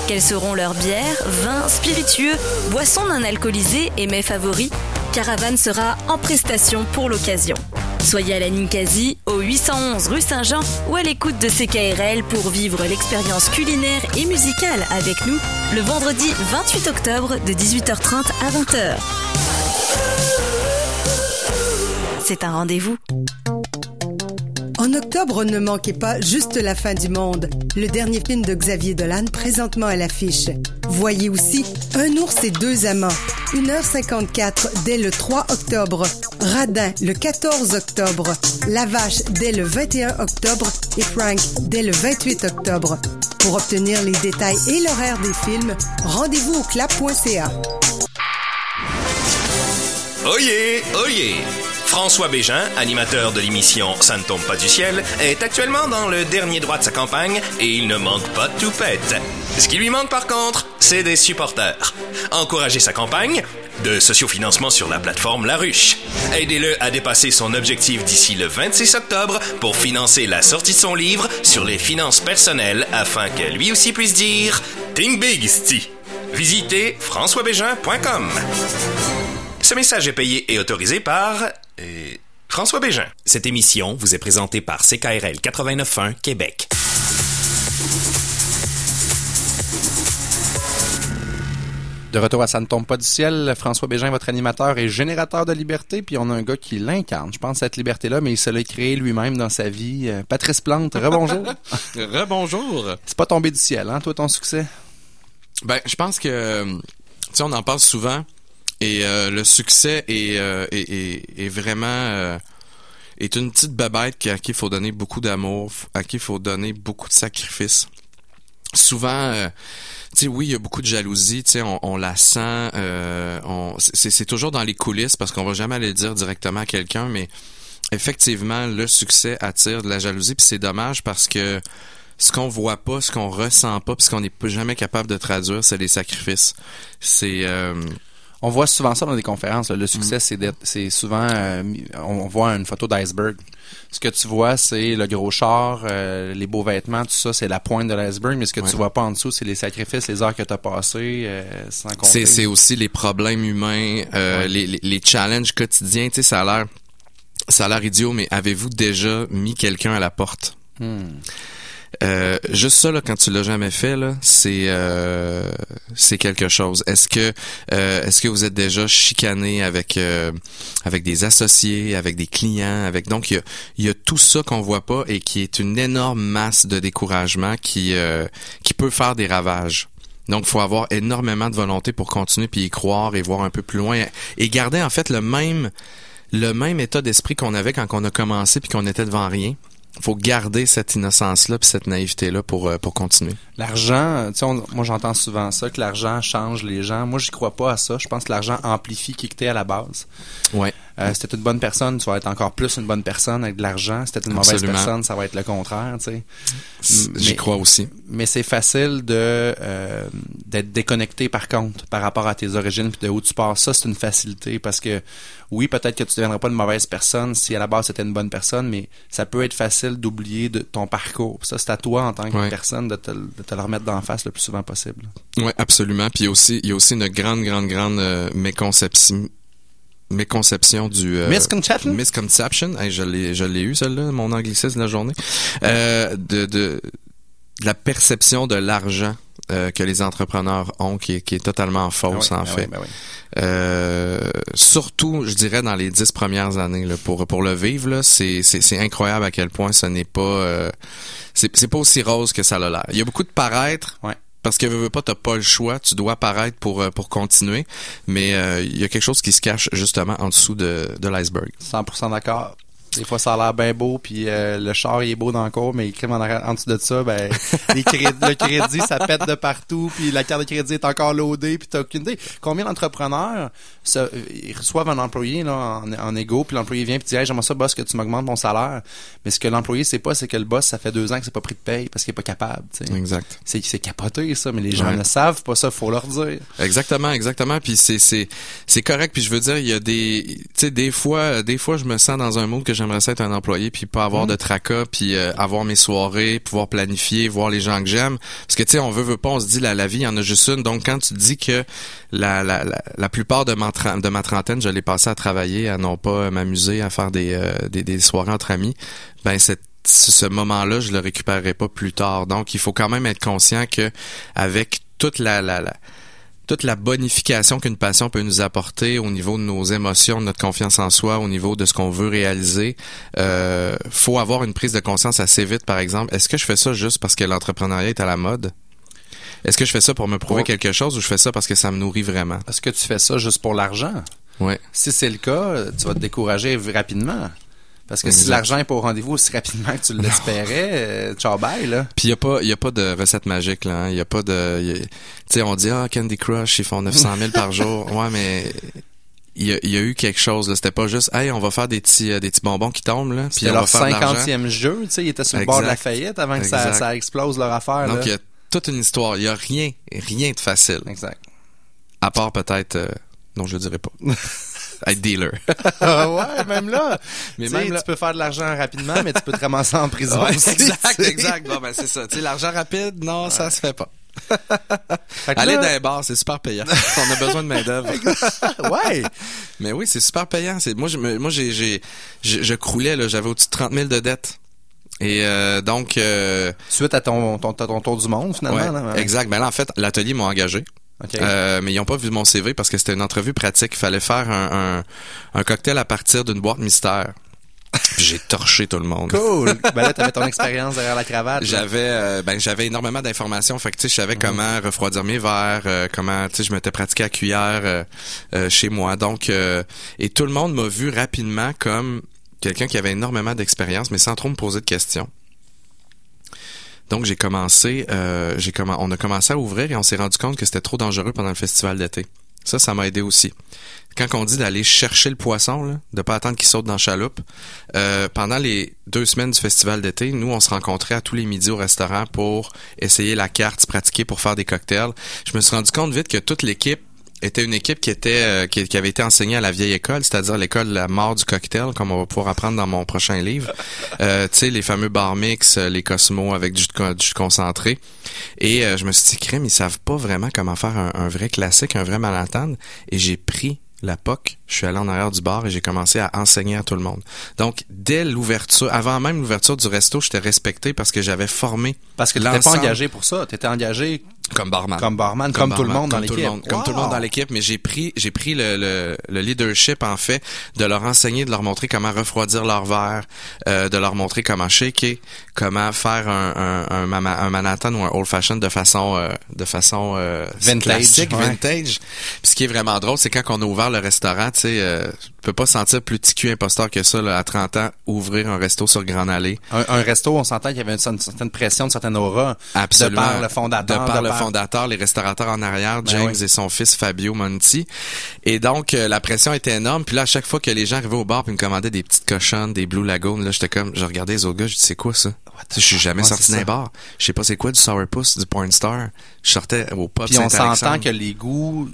Quels seront leurs bières, vins, spiritueux, boissons non alcoolisées et mets favoris? Caravane sera en prestation pour l'occasion. Soyez à la Ninkasi, au 811 rue Saint-Jean ou à l'écoute de CKRL pour vivre l'expérience culinaire et musicale avec nous le vendredi 28 octobre de 18h30 à 20h. C'est un rendez-vous. En octobre, ne manquez pas Juste la fin du monde, le dernier film de Xavier Dolan présentement à l'affiche. Voyez aussi Un ours et deux amants, 1h54 dès le 3 octobre, Radin le 14 octobre, La Vache dès le 21 octobre et Frank dès le 28 octobre. Pour obtenir les détails et l'horaire des films, rendez-vous au clap.ca. Oyez, oyez! François Bégin, animateur de l'émission Ça ne tombe pas du ciel, est actuellement dans le dernier droit de sa campagne et il ne manque pas de toupette. Ce qui lui manque par contre, c'est des supporters. Encouragez sa campagne de sociofinancement sur la plateforme La Ruche. Aidez-le à dépasser son objectif d'ici le 26 octobre pour financer la sortie de son livre sur les finances personnelles afin que lui aussi puisse dire Think Big, sti. Visitez françoisbégin.com. Ce message est payé et autorisé par euh, François Bégin. Cette émission vous est présentée par CKRL 89.1 Québec. De retour à Ça ne tombe pas du ciel, François Bégin, votre animateur et générateur de liberté, puis on a un gars qui l'incarne, je pense, cette liberté-là, mais il se l'a créé lui-même dans sa vie. Euh, Patrice Plante, rebonjour. Rebonjour. C'est pas tombé du ciel, hein, toi, ton succès? Ben, je pense que, tu sais, on en parle souvent et euh, le succès est, euh, est, est- vraiment euh, est une petite babette à qui il faut donner beaucoup d'amour, à qui il faut donner beaucoup de sacrifices. Souvent, euh, tu sais, oui, il y a beaucoup de jalousie, tu sais, on, on la sent, euh, c'est, toujours dans les coulisses parce qu'on va jamais aller le dire directement à quelqu'un, mais effectivement, le succès attire de la jalousie, puis c'est dommage parce que ce qu'on voit pas, ce qu'on ressent pas, puis ce qu'on n'est jamais capable de traduire, c'est les sacrifices. C'est euh, On voit souvent ça dans des conférences. là. Le succès, c'est souvent, euh, on voit une photo d'iceberg. Ce que tu vois, c'est le gros char, euh, les beaux vêtements, tout ça, c'est la pointe de l'iceberg. Mais ce que Ouais. tu vois pas en dessous, c'est les sacrifices, les heures que tu as passées, euh, sans compter. C'est, aussi les problèmes humains, Ouais. les, les, les challenges quotidiens. Tu sais, ça a l'air, ça a l'air idiot, mais avez-vous déjà mis quelqu'un à la porte? Hmm. Euh, juste ça, là, quand tu l'as jamais fait, c'est euh, c'est quelque chose. Est-ce que euh, est-ce que vous êtes déjà chicané avec avec des associés, avec des clients, avec donc il y a, y a tout ça qu'on voit pas et qui est une énorme masse de découragement qui qui peut faire des ravages. Donc, faut avoir énormément de volonté pour continuer puis y croire et voir un peu plus loin et garder en fait le même le même état d'esprit qu'on avait quand on a commencé puis qu'on était devant rien. Faut garder cette innocence là puis cette naïveté là pour euh, pour continuer. L'argent, tu sais, moi j'entends souvent ça, que l'argent change les gens. Moi, j'y crois pas à ça. Je pense que l'argent amplifie qui que t'es à la base. Ouais. Euh, si t'es une bonne personne, tu vas être encore plus une bonne personne avec de l'argent. Si t'es une mauvaise personne, ça va être le contraire, tu sais. J'y crois aussi. Mais c'est facile de euh, d'être déconnecté par contre par rapport à tes origines puis de où tu pars. Ça c'est une facilité parce que oui peut-être que tu deviendras pas une mauvaise personne si à la base c'était une bonne personne, mais ça peut être facile d'oublier de ton parcours. Ça c'est à toi en tant que Ouais. personne de te, de te le remettre d'en face le plus souvent possible. Ouais, absolument. Puis il y a aussi il y a aussi une grande grande grande euh, méconception méconception du euh, Misconception? misconception. Hey, je l'ai je l'ai eu celle-là, mon anglicisme de la journée. Euh, de, de de la perception de l'argent euh, que les entrepreneurs ont qui est, qui est totalement fausse Ah en ben fait. ben. Euh, surtout, je dirais dans les dix premières années là, pour pour le vivre c'est incroyable à quel point ce n'est pas euh, c'est c'est pas aussi rose que ça l'a l'air. Il y a beaucoup de paraître. Ouais. Parce que veux, veux pas, t'as pas le choix, tu dois paraître pour euh, pour continuer, mais euh, il y a quelque chose qui se cache justement en dessous de, de l'iceberg. 100% d'accord. Des fois, ça a l'air bien beau, puis euh, le char, il est beau dans le cours, mais il en, en dessous de ça, ben, les le crédit, ça pète de partout, puis la carte de crédit est encore loadée, puis t'as aucune idée. Combien d'entrepreneurs euh, ils reçoivent un employé là, en, en égo, puis l'employé vient puis dit « Hey, j'aimerais ça, boss, que tu m'augmentes mon salaire. » Mais ce que l'employé sait pas, c'est que le boss, ça fait deux ans que c'est pas pris de paye parce qu'il est pas capable. Exact. C'est c'est capoté, ça, mais les gens Ouais. ne savent pas ça, faut leur dire. Exactement, exactement. Puis c'est c'est c'est correct. Puis je veux dire, il y a des, tu sais, des fois, des fois, je me sens dans un monde que j'aimerais ça être un employé, puis pas avoir de tracas, puis euh, avoir mes soirées, pouvoir planifier, voir les gens que j'aime. Parce que tu sais, on veut veut pas, on se dit la la vie, il y en a juste une. Donc quand tu dis que la plupart de ma trentaine, je l'ai passé à travailler, à non pas m'amuser, à faire des, euh, des soirées entre amis, ben ce moment-là, je le récupérerai pas plus tard. Donc, il faut quand même être conscient que avec toute la, la, la toute la bonification qu'une passion peut nous apporter au niveau de nos émotions, de notre confiance en soi, au niveau de ce qu'on veut réaliser, euh, faut avoir une prise de conscience assez vite. Par exemple, est-ce que je fais ça juste parce que l'entrepreneuriat est à la mode? Est-ce que je fais ça pour me prouver quelque chose ou je fais ça parce que ça me nourrit vraiment? Est-ce que tu fais ça juste pour l'argent? Ouais. Si c'est le cas, tu vas te décourager rapidement. Parce que si l'argent est pas au rendez-vous aussi rapidement que tu l'espérais, euh, ciao bye, là. Puis il y a pas y a pas de recette magique là, il y a pas de tu sais on dit ah Candy Crush ils font 900 000 par jour. Ouais mais il y a, il y a eu quelque chose là, c'était pas juste hey on va faire des petits euh, des petits bonbons qui tombent là, puis on leur va faire de l'argent. 50e jeu, tu sais, ils étaient sur le bord de la faillite avant que ça, ça explose leur affaire, Donc là. il y a toute une histoire, il y a rien rien de facile Exact. à part peut-être euh, non je le dirais pas. être dealer. Ah ouais, même là. Mais même là- tu peux faire de l'argent rapidement, mais tu peux te ramasser en prison Ouais, aussi, exact, exact. Bon ben c'est ça, tu sais l'argent rapide non, ça se fait pas. Aller là- dans les bars, c'est super payant. On a besoin de main-d'œuvre. ouais. Mais oui, c'est super payant. C'est moi, je moi, j'ai, j'ai, je, je croulais là, j'avais au-dessus de 30 000 de dettes. Et euh, donc, euh, Suite à ton, ton, ton tour du monde, finalement. ouais, là, ouais. exact. Ben là, en fait, l'atelier m'a engagé. OK. Euh, mais ils ont pas vu mon CV parce que c'était une entrevue pratique. Il fallait faire un, un, un cocktail à partir d'une boîte mystère. Puis j'ai torché tout le monde. Cool. ben là, t'avais ton expérience derrière la cravate. J'avais euh, ben j'avais énormément d'informations fait que tu sais je savais comment refroidir mes verres euh, comment tu sais je m'étais pratiqué à cuillère euh, euh, chez moi donc euh, et tout le monde m'a vu rapidement comme quelqu'un qui avait énormément d'expérience mais sans trop me poser de questions. Donc j'ai commencé euh, on a commencé à ouvrir et on s'est rendu compte que c'était trop dangereux pendant le festival d'été. Ça ça m'a aidé aussi. Quand on dit d'aller chercher le poisson là, de pas attendre qu'il saute dans chaloupe, euh, pendant les deux semaines du festival d'été, nous, on se rencontrait à tous les midis au restaurant pour essayer la carte, se pratiquer pour faire des cocktails. Je me suis rendu compte vite que toute l'équipe était une équipe qui était euh, qui, qui avait été enseignée à la vieille école, c'est-à-dire l'école de la mort du cocktail, comme on va pouvoir apprendre dans mon prochain livre. Euh, tu sais, les fameux bar mix, euh, les cosmos avec du du jus concentré. Et euh, je me suis dit, crème, ils savent pas vraiment comment faire un, un vrai classique, un vrai Manhattan. Et j'ai pris la POC, je suis allé en arrière du bar et j'ai commencé à enseigner à tout le monde. Donc, dès l'ouverture, avant même l'ouverture du resto, j'étais respecté parce que j'avais formé Parce que tu n'étais pas engagé pour ça. Tu étais engagé comme barman. comme barman, comme, tout le monde dans l'équipe. Comme tout le monde dans l'équipe, mais j'ai pris j'ai pris le, le, le leadership en fait de leur enseigner, de leur montrer comment refroidir leur verre, euh, de leur montrer comment shaker, comment faire un un, un, un Manhattan ou un old fashioned de façon euh, de façon euh, Vintage, classique, ouais. vintage. Puis ce qui est vraiment drôle, c'est quand on a ouvert le restaurant, tu sais, euh, peux pas sentir plus petit cul imposteur que ça là, à 30 ans ouvrir un resto sur Grande Allée. Un, un resto, on s'entend qu'il y avait une, cer- une certaine pression, une certaine aura. Absolument. De par le fondateur. De par le fondateur, les restaurateurs en arrière, Ben James oui. et son fils Fabio Monti. Et donc, euh, la pression était énorme. Puis là, à chaque fois que les gens arrivaient au bar puis me commandaient des petites cochonnes, des Blue Lagoon, là, j'étais comme, je regardais les autres gars, je dis, c'est quoi ça? Je suis jamais sorti d'un bar. Je sais pas c'est quoi du sourpuss, du porn star. Je sortais au pub Puis on s'entend que les goûts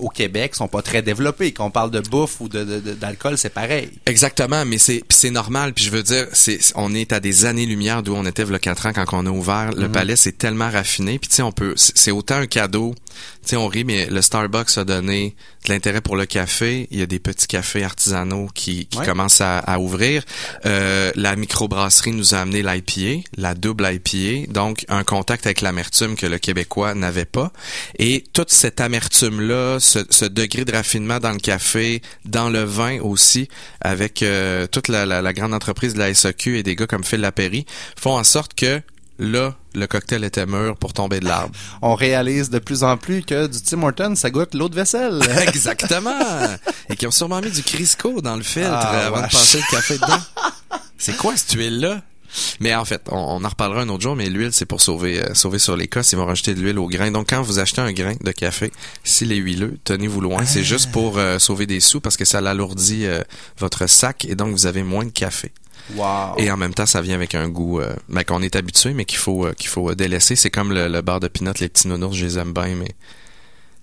au Québec sont pas très développés. Qu'on parle de bouffe ou de, de- de- d'alcool, c'est pareil. Exactement, mais c'est normal. Puis je veux dire, c'est on est à des années-lumière d'où on était il y a quatre ans quand on a ouvert. Le palais, c'est tellement raffiné. Puis tu sais, on peut, c'est c'est autant un cadeau. Tu sais, on rit, mais le Starbucks a donné de l'intérêt pour le café. Il y a des petits cafés artisanaux qui, qui Ouais. commencent à, à ouvrir. Euh, la microbrasserie nous a amené l'IPA, la double IPA, donc un contact avec l'amertume que le Québécois n'avait pas. Et toute cette amertume-là, ce, ce degré de raffinement dans le café, dans le vin aussi, avec euh, toute la, la- la grande entreprise de la SAQ et des gars comme Phil Lapéry, font en sorte que là, le cocktail était mûr pour tomber de l'arbre. On réalise de plus en plus que du Tim Hortons, ça goûte l'eau de vaisselle. Exactement! Et qui ont sûrement mis du Crisco dans le filtre Ah, avant wesh. de passer le café dedans. C'est quoi cette huile-là? Mais en fait, on, on en reparlera un autre jour, mais l'huile, c'est pour sauver euh, sauver sur les cosses. Ils vont rajouter de l'huile au grain. Donc, quand vous achetez un grain de café, s'il est huileux, tenez-vous loin. C'est juste pour euh, sauver des sous parce que ça l'alourdit euh, votre sac et donc vous avez moins de café. Wow. Et en même temps, ça vient avec un goût euh, ben, qu'on est habitué, mais qu'il faut euh, qu'il faut euh, délaisser. C'est comme le, le beurre de pinot, les petits nounours, je les aime bien, mais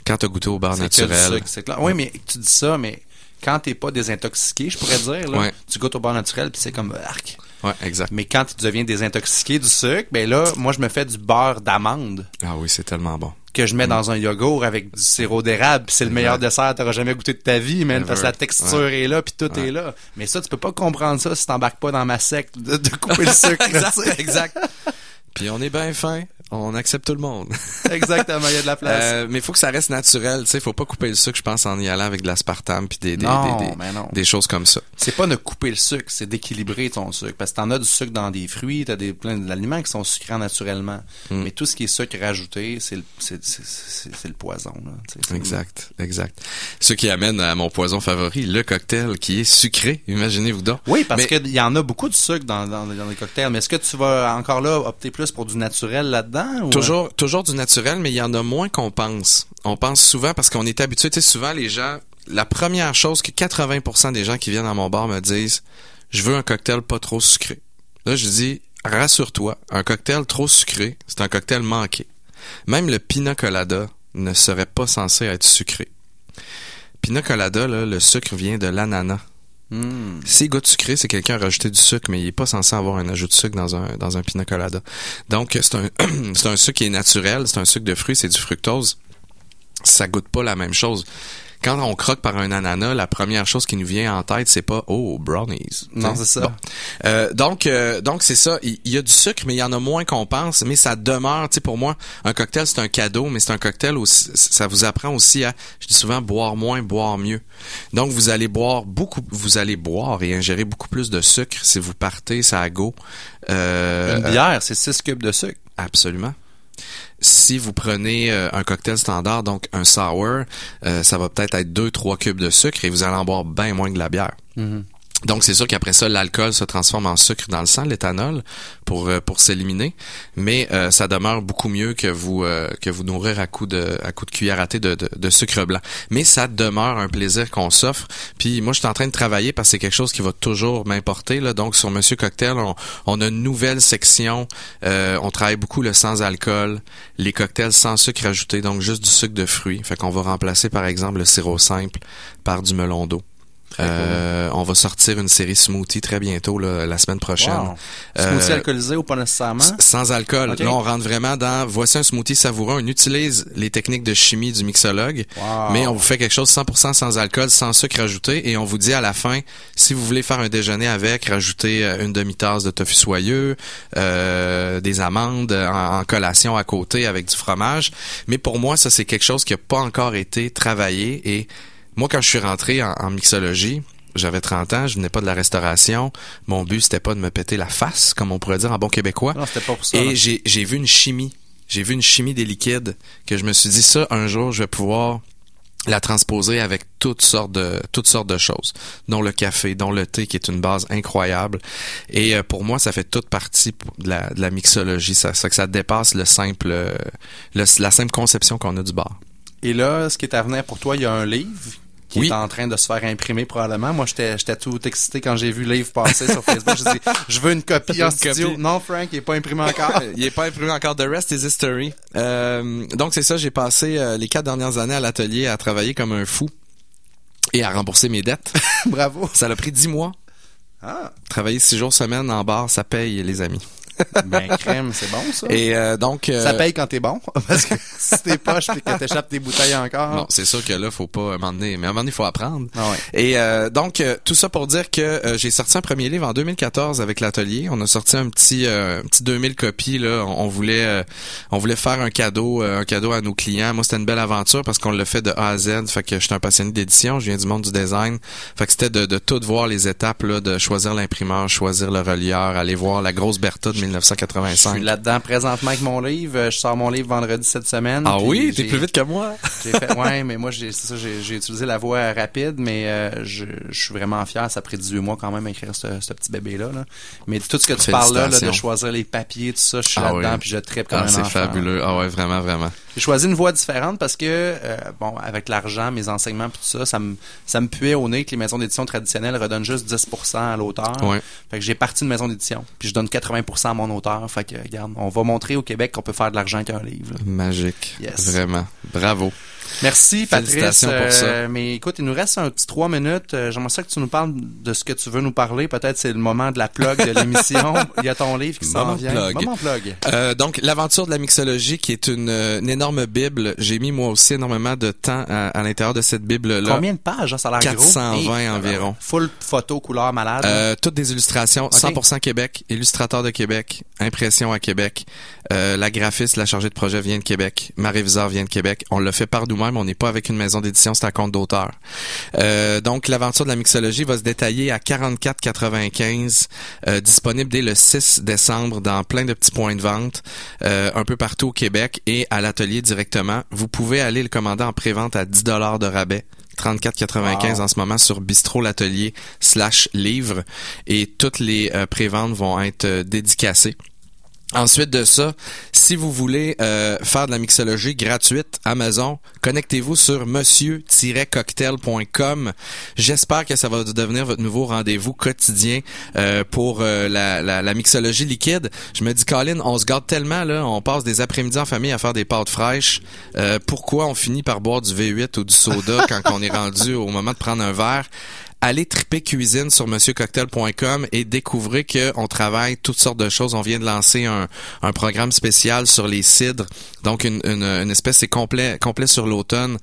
quand t'as goûté au du naturel, sucre, c'est clair. Oui, mais tu dis ça, mais quand t'es pas désintoxiqué, je pourrais dire, là, Ouais. tu goûtes au beurre naturel, puis c'est comme arc. ouais, exact. Mais quand tu deviens désintoxiqué du sucre, ben là, moi, je me fais du beurre d'amande Ah oui, c'est tellement bon. Que je mets dans un yogourt avec du sirop d'érable. C'est le meilleur dessert que t'auras jamais goûté de ta vie, man, parce que la texture est là, puis tout Ouais. est là. Mais ça, tu peux pas comprendre ça si t'embarques pas dans ma secte de, de couper le sucre. exact, exact. Puis on est bien fin, on accepte tout le monde. Exactement, il y a de la place. Euh, mais il faut que ça reste naturel, tu sais, faut pas couper le sucre, je pense, en y allant avec de l'aspartame puis des des, Non, des, des, mais non. des choses comme ça. C'est pas de couper le sucre, c'est d'équilibrer ton sucre. Parce que t'en as du sucre dans des fruits, t'as des plein d'aliments qui sont sucrants naturellement. Mm. Mais tout ce qui est sucre rajouté, c'est le, c'est, le poison. Là, Exact, exact. Ce qui amène à mon poison favori, le cocktail qui est sucré. Imaginez-vous donc. Oui, parce Mais- qu'il y en a beaucoup de sucre dans, dans, dans les cocktails. Mais est-ce que tu vas encore là opter plus pour du naturel là-dedans? Ou- Toujours, du naturel, mais il y en a moins qu'on pense. On pense souvent parce qu'on est habitué, tu sais, souvent les gens, la première chose que 80% des gens qui viennent à mon bar me disent, je veux un cocktail pas trop sucré. Là, je dis, rassure-toi, un cocktail trop sucré, c'est un cocktail manqué. Même le pina colada ne serait pas censé être sucré. Pina colada, le sucre vient de l'ananas. Hmm. S'il goûte sucré, c'est quelqu'un a rajouté du sucre, mais il est pas censé avoir un ajout de sucre dans un dans un pina colada. Donc c'est un c'est un sucre qui est naturel, c'est un sucre de fruits, c'est du fructose. Ça goûte pas la même chose. Quand on croque par un ananas, la première chose qui nous vient en tête, c'est pas oh brownies. Non, c'est ça. bon. Euh, donc c'est ça. Il y, a du sucre, mais il y en a moins qu'on pense. Mais ça demeure. Tu sais, pour moi, un cocktail c'est un cadeau, mais c'est un cocktail aussi. Ça vous apprend aussi à, je dis souvent, boire moins, boire mieux. Donc vous allez boire beaucoup, vous allez boire et ingérer beaucoup plus de sucre si vous partez ça à go. Euh, Une bière, c'est 6 cubes de sucre. Absolument. Si vous prenez euh, un cocktail standard, donc un sour, euh, ça va peut-être être 2-3 cubes de sucre et vous allez en boire bien moins que de la bière. Donc c'est sûr qu'après ça, l'alcool se transforme en sucre dans le sang, l'éthanol, pour euh, pour s'éliminer, mais euh, ça demeure beaucoup mieux que vous euh, que vous nourrir à coup de à coup de cuillère à de, de, sucre blanc. Mais ça demeure un plaisir qu'on s'offre. Puis moi, je suis en train de travailler parce que c'est quelque chose qui va toujours m'importer. Là. Donc sur Monsieur Cocktail, on, on a une nouvelle section. On travaille beaucoup le sans alcool, les cocktails sans sucre ajouté, donc juste du sucre de fruits. Fait qu'on va remplacer par exemple le sirop simple par du melon d'eau. Euh, on va sortir une série smoothie très bientôt, là, la semaine prochaine. Wow. Smoothie Euh, alcoolisé ou pas nécessairement? Sans alcool. Là, on rentre vraiment dans voici un smoothie savoureux. On utilise les techniques de chimie du mixologue, Wow. mais on vous fait quelque chose 100% sans alcool, sans sucre ajouté, et on vous dit à la fin, si vous voulez faire un déjeuner avec, rajoutez euh, une demi-tasse de tofu soyeux, euh, des amandes en, en collation à côté avec du fromage. Mais pour moi, ça c'est quelque chose qui n'a pas encore été travaillé. Et moi, quand je suis rentré en, en mixologie, j'avais 30 ans, je venais pas de la restauration. Mon but, c'était pas de me péter la face, comme on pourrait dire en bon québécois. Non, c'était pas pour ça. Et j'ai, j'ai vu une chimie. J'ai vu une chimie des liquides que je me suis dit, ça, un jour, je vais pouvoir la transposer avec toutes sortes de toutes sortes de choses, dont le café, dont le thé, qui est une base incroyable. Et euh, pour moi, ça fait toute partie de la, de la mixologie. Ça, ça, que ça dépasse le simple, euh, le- la simple conception qu'on a du bar. Et là, ce qui est à venir pour toi, il y a un livre qui Oui. est en train de se faire imprimer probablement. Moi, j'étais tout excité quand j'ai vu le livre passer sur Facebook. J'ai dit, je veux une copie en Une studio. copie. Non, Frank, il est pas imprimé encore. il est pas imprimé encore. The rest is history. Euh, donc c'est ça, j'ai passé euh, les quatre dernières années à l'atelier à travailler comme un fou et à rembourser mes dettes. Bravo. Ça l'a pris dix mois. Ah, Travailler six jours semaine en bar, ça paye, les amis. ben crème, c'est bon ça. Et euh, donc... euh, Ça paye quand t'es bon. Parce que si t'es poche et que t'échappes tes bouteilles encore. Bon, c'est sûr que là, faut pas donné, mais à un moment donné, il faut apprendre. Ah ouais. Et euh, donc, euh, tout ça pour dire que euh, j'ai sorti un premier livre en 2014 avec l'atelier. On a sorti un petit, euh, un petit 2000 copies. Là. On, on voulait, euh, on voulait faire un cadeau, euh, un cadeau à nos clients. Moi, c'était une belle aventure parce qu'on l'a fait de A à Z. Fait que j'étais un passionné d'édition. Je viens du monde du design. Fait que c'était de, de tout voir les étapes là, de choisir l'imprimeur, choisir le relieur, aller voir la grosse Bertha de Je Je 1985. suis là-dedans présentement avec mon livre. Je sors mon livre vendredi cette semaine. Ah oui, t'es plus vite que moi? Fait, ouais, mais moi, j'ai, c'est ça, j'ai, utilisé la voie rapide, mais euh, je, je suis vraiment fier. Ça a pris 18 mois quand même à écrire ce, ce petit bébé-là. Là. Mais tout ce que tu parles là, là, de choisir les papiers, tout ça, je suis Ah là-dedans, oui. puis je tripe comme Ah, un c'est fabuleux. Ah ouais, vraiment, vraiment. J'ai choisi une voie différente parce que, euh, bon, avec l'argent, mes enseignements, puis tout ça, ça me, ça me puait au nez que les maisons d'édition traditionnelles redonnent juste 10% à l'auteur. Ouais. Fait que j'ai parti une maison d'édition, puis je donne 80% à mon auteur. Fait que, regarde, on va montrer au Québec qu'on peut faire de l'argent qu'un livre. là. Magique. Yes. Vraiment. Bravo. Merci, Patrice. Félicitations pour ça. Euh, mais écoute, il nous reste un petit trois minutes. Euh, J'aimerais ça que tu nous parles de ce que tu veux nous parler. Peut-être c'est le moment de la plug de l'émission. il y a ton livre qui s'en vient. plug. Moment plug. Euh, donc, l'aventure de la mixologie, qui est une, euh, une énorme bible. J'ai mis moi aussi énormément de temps à, à l'intérieur de cette bible-là. Combien de pages? hein? Ça a l'air 420 gros. Hey, environ. Full photo, couleur malade. Euh, toutes des illustrations, 100% Québec, illustrateur de Québec, impression à Québec. Euh, la graphiste, la chargée de projet vient de Québec. Ma réviseur vient de Québec. On l'a fait par nous-mêmes. On n'est pas avec une maison d'édition, c'est à compte d'auteur. Euh, donc, l'aventure de la mixologie va se détailler à 44,95, euh, disponible dès le 6 décembre dans plein de petits points de vente, euh, un peu partout au Québec et à l'atelier directement. Vous pouvez aller le commander en prévente à 10 dollars de rabais. 34,95 Wow. en ce moment sur Bistro l'atelier slash livre et toutes les euh, préventes vont être dédicacées. Ensuite de ça, si vous voulez euh, faire de la mixologie gratuite, Amazon, connectez-vous sur monsieur-cocktail.com. J'espère que ça va devenir votre nouveau rendez-vous quotidien euh, pour euh, la, la, la mixologie liquide. Je me dis, Colin, on se garde tellement, là, on passe des après-midi en famille à faire des pâtes fraîches. Euh, pourquoi on finit par boire du V8 ou du soda quand on est rendu au moment de prendre un verre? Allez triper cuisine sur monsieurcocktail.com et découvrez que on travaille toutes sortes de choses. On vient de lancer un, programme spécial sur les cidres. Donc, une, espèce, c'est complet, complet sur l'automne.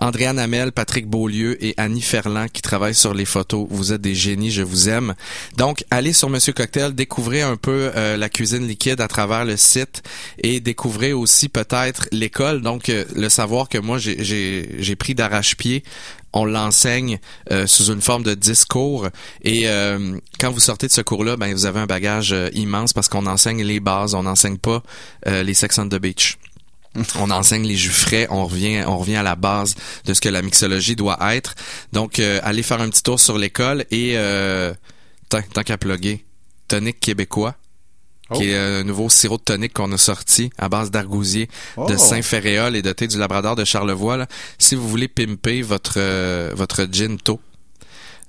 Andréane Hamel, Patrick Beaulieu et Annie Ferland qui travaillent sur les photos. Vous êtes des génies, je vous aime. Donc, allez sur Monsieur Cocktail, découvrez un peu euh, la cuisine liquide à travers le site et découvrez aussi peut-être l'école. Donc, euh, le savoir que moi, j'ai pris d'arrache-pied on l'enseigne euh, sous une forme de discours et euh, quand vous sortez de ce cours-là, ben vous avez un bagage euh, immense parce qu'on enseigne les bases, on n'enseigne pas euh, les sex on the beach. On enseigne les jus frais, on revient, on revient à la base de ce que la mixologie doit être. Donc, euh, allez faire un petit tour sur l'école et euh, tant, tant qu'à plugger, tonique québécois, qui est un nouveau sirop de tonique qu'on a sorti à base d'argousier de Oh. Saint-Ferréol et de thé du Labrador de Charlevoix. là. Si vous voulez pimper votre euh, votre gin tôt,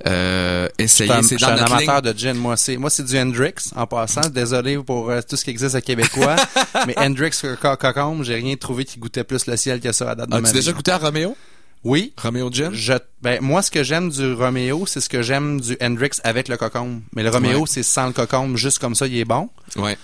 euh, essayez. C'est dans un notre ligne. amateur de gin. Moi, c'est moi c'est du Hendrix en passant. Désolé pour euh, tout ce qui existe à québécois, mais Hendrix co- cocombe, j'ai rien trouvé qui goûtait plus le ciel que ça à date de ma As-tu vie. déjà goûté à Roméo? Oui. Roméo Gin? Je, ben, moi, ce que j'aime du Romeo, c'est ce que j'aime du Hendrix avec le cocombe. Mais le Romeo, Ouais. c'est sans le cocombe, juste comme ça, il est bon. Ouais.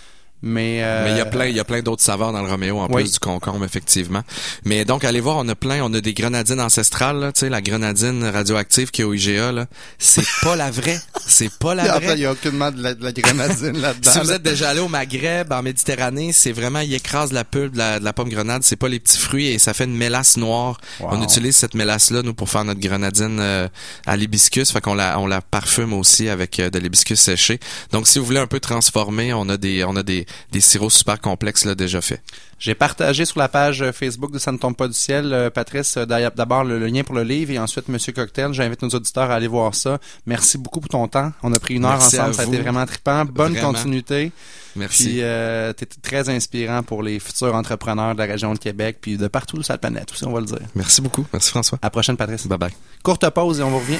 Mais, euh, Mais il y a plein, il y a plein d'autres saveurs dans le Roméo en Oui. plus du concombre effectivement. Mais donc allez voir, on a plein, on a des grenadines ancestrales, là, tu sais la grenadine radioactive qui est au IGA là, c'est pas la vraie, c'est pas la vraie. il y a aucunement de la, de la grenadine là-dedans. Si vous là. êtes déjà allé au Maghreb, en Méditerranée, c'est vraiment, il écrase la pulpe de la, de la pomme grenade, c'est pas les petits fruits et ça fait une mélasse noire. Wow. On utilise cette mélasse-là, nous, pour faire notre grenadine euh, à l'hibiscus, fait qu'on la, on la parfume aussi avec euh, de l'hibiscus séché. Donc, si vous voulez un peu transformer, on a des, on a des, des sirops super complexes, là, déjà faits. J'ai partagé sur la page euh, Facebook de Ça ne tombe pas du ciel, euh, Patrice, euh, d'abord le, le lien pour le livre et ensuite Monsieur Cocktail. J'invite nos auditeurs à aller voir ça. Merci beaucoup pour ton temps. On a pris une heure Merci ensemble, ça a été vraiment trippant. Bonne Vraiment. continuité. Merci. Puis euh, très inspirant pour les futurs entrepreneurs de la région de Québec puis de partout sur la planète aussi, on va le dire. Merci beaucoup. Merci François. À la prochaine, Patrice. Bye bye. Courte pause et on vous revient.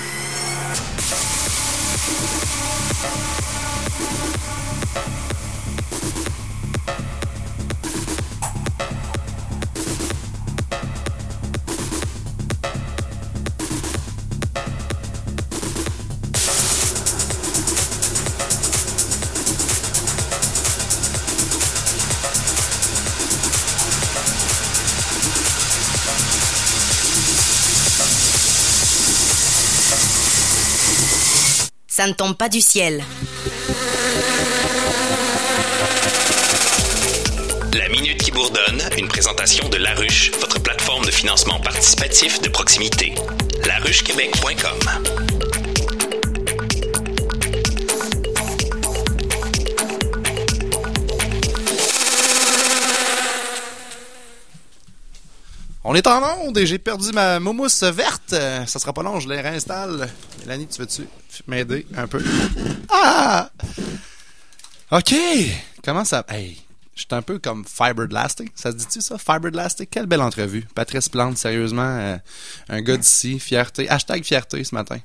Ça ne tombe pas du ciel. La Minute qui bourdonne, une présentation de La Ruche, votre plateforme de financement participatif de proximité. laruchequebec.com On est en onde et j'ai perdu ma moumousse verte. Ça sera pas long, je les réinstalle. Mélanie, tu veux-tu m'aider un peu? Ah! OK. Comment ça... Hey, je suis un peu comme fiberglastic. Ça se dit-tu ça? Fiberglastic? Quelle belle entrevue. Patrice Plante, sérieusement, euh, un gars d'ici. Fierté. Hashtag fierté ce matin.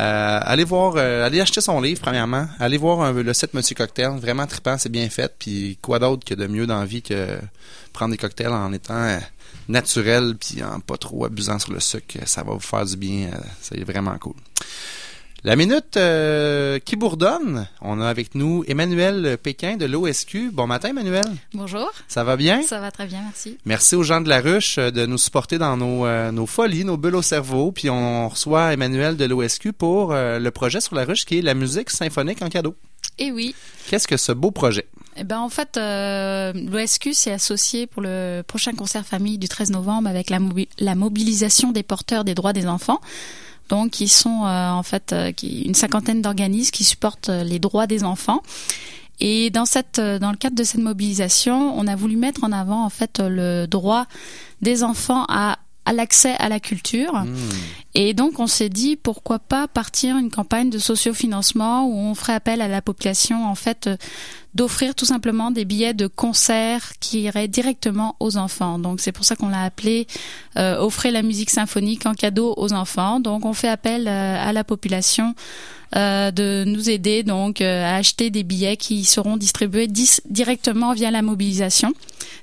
Euh, allez voir, euh, allez acheter son livre, premièrement. Allez voir le set Monsieur Cocktail. Vraiment trippant, c'est bien fait. Puis quoi d'autre que de mieux dans la vie que prendre des cocktails en étant naturel puis en pas trop abusant sur le sucre. Ça va vous faire du bien. euh, c'est vraiment cool. La minute euh, qui bourdonne, on a avec nous Emmanuel Pékin de l'OSQ. Bon matin, Emmanuel. Bonjour. Ça va bien? Ça va très bien, merci. Merci aux gens de la ruche euh, de nous supporter dans nos, euh, nos folies, nos bulles au cerveau. Puis on reçoit Emmanuel de l'OSQ pour euh, le projet sur la ruche qui est la musique symphonique en cadeau. Et oui. Qu'est-ce que ce beau projet? Eh ben en fait, euh, l'OSQ s'est associé pour le prochain concert famille du 13 novembre avec la, mobi- la mobilisation des porteurs des droits des enfants. Donc, ils sont euh, en fait euh, une cinquantaine d'organismes qui supportent les droits des enfants. Et dans cette, dans le cadre de cette mobilisation, on a voulu mettre en avant en fait le droit des enfants à à l'accès à la culture. Hmm. Et donc, on s'est dit pourquoi pas partir une campagne de sociofinancement où on ferait appel à la population, en fait, euh, d'offrir tout simplement des billets de concert qui iraient directement aux enfants. Donc, c'est pour ça qu'on l'a appelé euh, Offrez la musique symphonique en cadeau aux enfants. Donc, on fait appel euh, à la population euh, de nous aider donc euh, à acheter des billets qui seront distribués dis- directement via la mobilisation,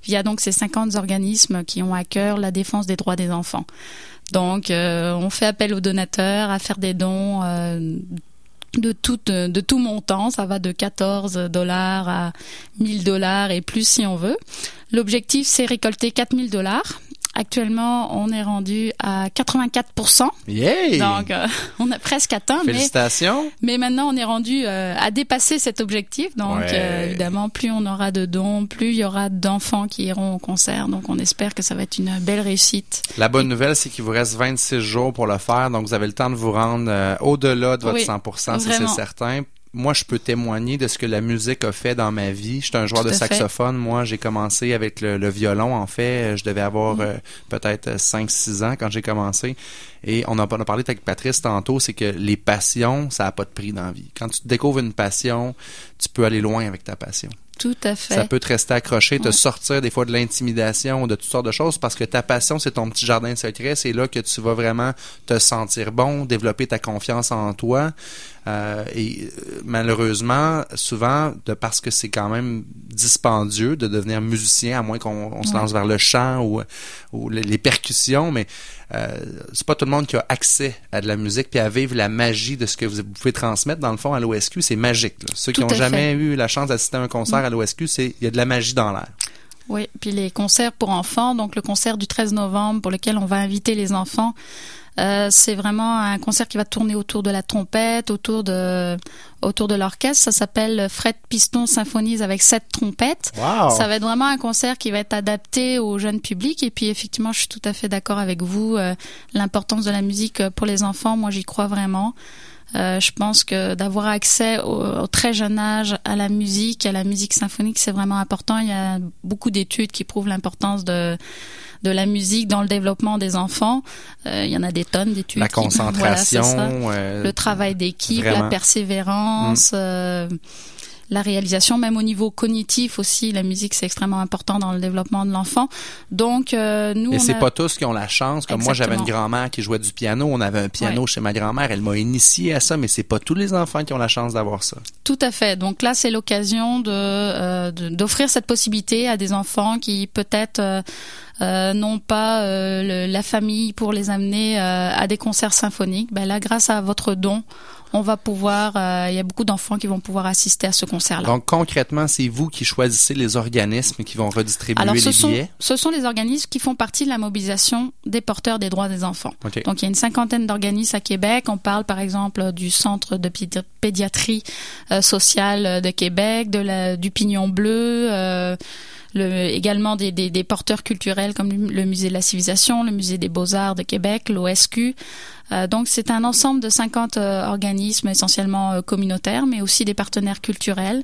via donc ces 50 organismes qui ont à cœur la défense des droits des enfants. Donc, euh, on fait appel aux donateurs à faire des dons de tout de tout montant. Ça va de 14 dollars à 1000 dollars et plus si on veut. L'objectif, c'est récolter 4000 dollars. Actuellement, on est rendu à 84%. Yay! Donc, euh, on a presque atteint, mais Félicitations. mais maintenant, on est rendu euh, à dépasser cet objectif. Donc, Ouais. euh, évidemment, plus on aura de dons, plus il y aura d'enfants qui iront au concert. Donc, on espère que ça va être une belle réussite. La bonne nouvelle, c'est qu'il vous reste 26 jours pour le faire, donc vous avez le temps de vous rendre au-delà de votre Oui, 100%, ça, c'est certain. Moi, je peux témoigner de ce que la musique a fait dans ma vie. J'étais un joueur Tout de fait. saxophone. Moi, j'ai commencé avec le, le violon. En fait, je devais Mm. avoir euh, peut-être 5-6 ans quand j'ai commencé. Et on a, on a parlé avec Patrice tantôt, c'est que les passions, ça a pas de prix dans la vie. Quand tu découvres une passion, tu peux aller loin avec ta passion. Tout à fait. Ça peut te rester accroché, te Ouais. sortir des fois de l'intimidation ou de toutes sortes de choses parce que ta passion, c'est ton petit jardin secret. C'est là que tu vas vraiment te sentir bon, développer ta confiance en toi. Euh, et euh, malheureusement, souvent, de parce que c'est quand même dispendieux de devenir musicien, à moins qu'on on se lance vers le chant ou, ou les, les percussions, mais euh, c'est pas tout le monde qui a accès à de la musique puis à vivre la magie de ce que vous pouvez transmettre. Dans le fond, à l'OSQ, c'est magique. là. Ceux qui n'ont jamais eu la chance d'assister à un concert à l'OSQ, c'est il y a de la magie dans l'air. Oui, puis les concerts pour enfants, donc le concert du 13 novembre pour lequel on va inviter les enfants, euh, c'est vraiment un concert qui va tourner autour de la trompette, autour de autour de l'orchestre. Ça s'appelle Fred Piston Symphonies avec sept trompettes. Wow. Ça va être vraiment un concert qui va être adapté au jeune public. Et puis effectivement, je suis tout à fait d'accord avec vous. euh, L'importance de la musique euh, pour les enfants, moi j'y crois vraiment. Euh, je pense que d'avoir accès au, au très jeune âge à la musique, à la musique symphonique, c'est vraiment important. Il y a beaucoup d'études qui prouvent l'importance de de la musique dans le développement des enfants. Euh, il y en a des tonnes d'études. La qui- voilà, c'est concentration, le travail d'équipe, la persévérance. euh, la réalisation, même au niveau cognitif aussi, la musique c'est extrêmement important dans le développement de l'enfant. Donc euh, nous, Et c'est a- pas tous qui ont la chance. Comme moi, j'avais une grand-mère qui jouait du piano. On avait un piano Ouais. chez ma grand-mère. Elle m'a initié à ça, mais c'est pas tous les enfants qui ont la chance d'avoir ça. Tout à fait. Donc là, c'est l'occasion de euh, d'offrir cette possibilité à des enfants qui peut-être euh, n'ont pas euh, le- la famille pour les amener euh, à des concerts symphoniques. Ben là, grâce à votre don, on va pouvoir. euh, Il y a beaucoup d'enfants qui vont pouvoir assister à ce concert-là. Donc, concrètement, c'est vous qui choisissez les organismes qui vont redistribuer Alors, ce les sont, billets? ce sont les organismes qui font partie de la mobilisation des porteurs des droits des enfants. OK. Donc, il y a une cinquantaine d'organismes à Québec. On parle, par exemple, du Centre de pédi- pédiatrie euh, sociale de Québec, de la, du Pignon Bleu, euh, le, également des, des, des porteurs culturels comme le, Musée de la Civilisation, le Musée des Beaux-Arts de Québec, l'OSQ. Euh, donc c'est un ensemble de 50 euh, organismes essentiellement euh, communautaires, mais aussi des partenaires culturels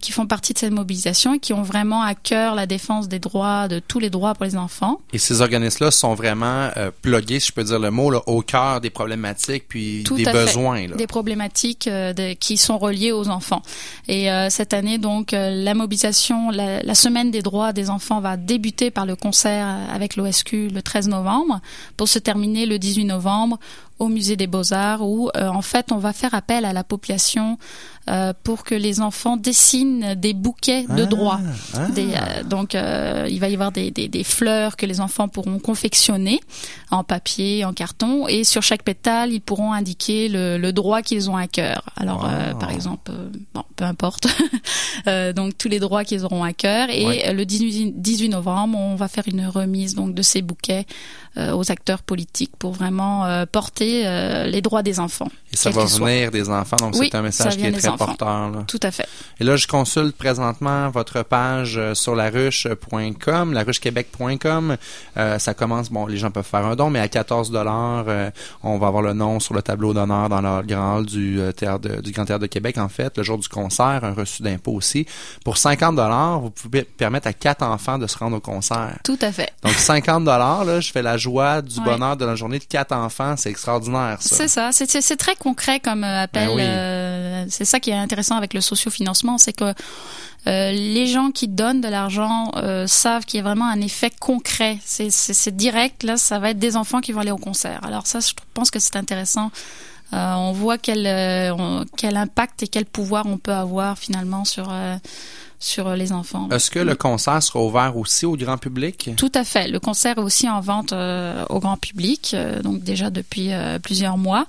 qui font partie de cette mobilisation et qui ont vraiment à cœur la défense des droits, de tous les droits pour les enfants. Et ces organismes-là sont vraiment euh, plugués, si je peux dire le mot, là, au cœur des problématiques puis Tout des besoins. Là. des problématiques euh, de- qui sont reliées aux enfants. Et euh, cette année, donc, la mobilisation, la, la semaine des droits des enfants va débuter par le concert avec l'OSQ le 13 novembre, pour se terminer le 18 novembre au musée des Beaux-Arts, où euh, en fait on va faire appel à la population euh, pour que les enfants dessinent des bouquets de Ah, droits. ah. Euh, donc euh, il va y avoir des, des, des fleurs que les enfants pourront confectionner en papier, en carton, et sur chaque pétale ils pourront indiquer le, le droit qu'ils ont à cœur. Alors Wow. par exemple, bon, peu importe, donc tous les droits qu'ils auront à cœur. Et Ouais. le 18, 18 novembre, on va faire une remise donc de ces bouquets aux acteurs politiques pour vraiment porter les droits des enfants. Et ça va venir des enfants, donc Oui, c'est un message qui est très. Porteur. Là. Tout à fait. Et là, je consulte présentement votre page euh, sur laruche.com, laruchequebec.com. Euh, ça commence, bon, les gens peuvent faire un don, mais à 14 dollars, euh, on va avoir le nom sur le tableau d'honneur dans le grand hall du euh, théâtre de- du Grand Théâtre de Québec, en fait, le jour du concert, un reçu d'impôt aussi. Pour 50 dollars, vous pouvez permettre à quatre enfants de se rendre au concert. Tout à fait. Donc 50 dollars, là, je fais la joie du Ouais. bonheur de la journée de quatre enfants, c'est extraordinaire ça. C'est ça, c'est- très concret comme euh, appel. Ben oui. euh, c'est ça qui est intéressant avec le sociofinancement, c'est que euh, les gens qui donnent de l'argent euh, savent qu'il y a vraiment un effet concret. C'est- direct, là, ça va être des enfants qui vont aller au concert. Alors ça, je pense que c'est intéressant. Euh, on voit quel, on- quel impact et quel pouvoir on peut avoir finalement sur, sur les enfants. Est-ce que le concert sera ouvert aussi au grand public? Tout à fait. Le concert est aussi en vente euh, au grand public, euh, donc déjà depuis euh, plusieurs mois.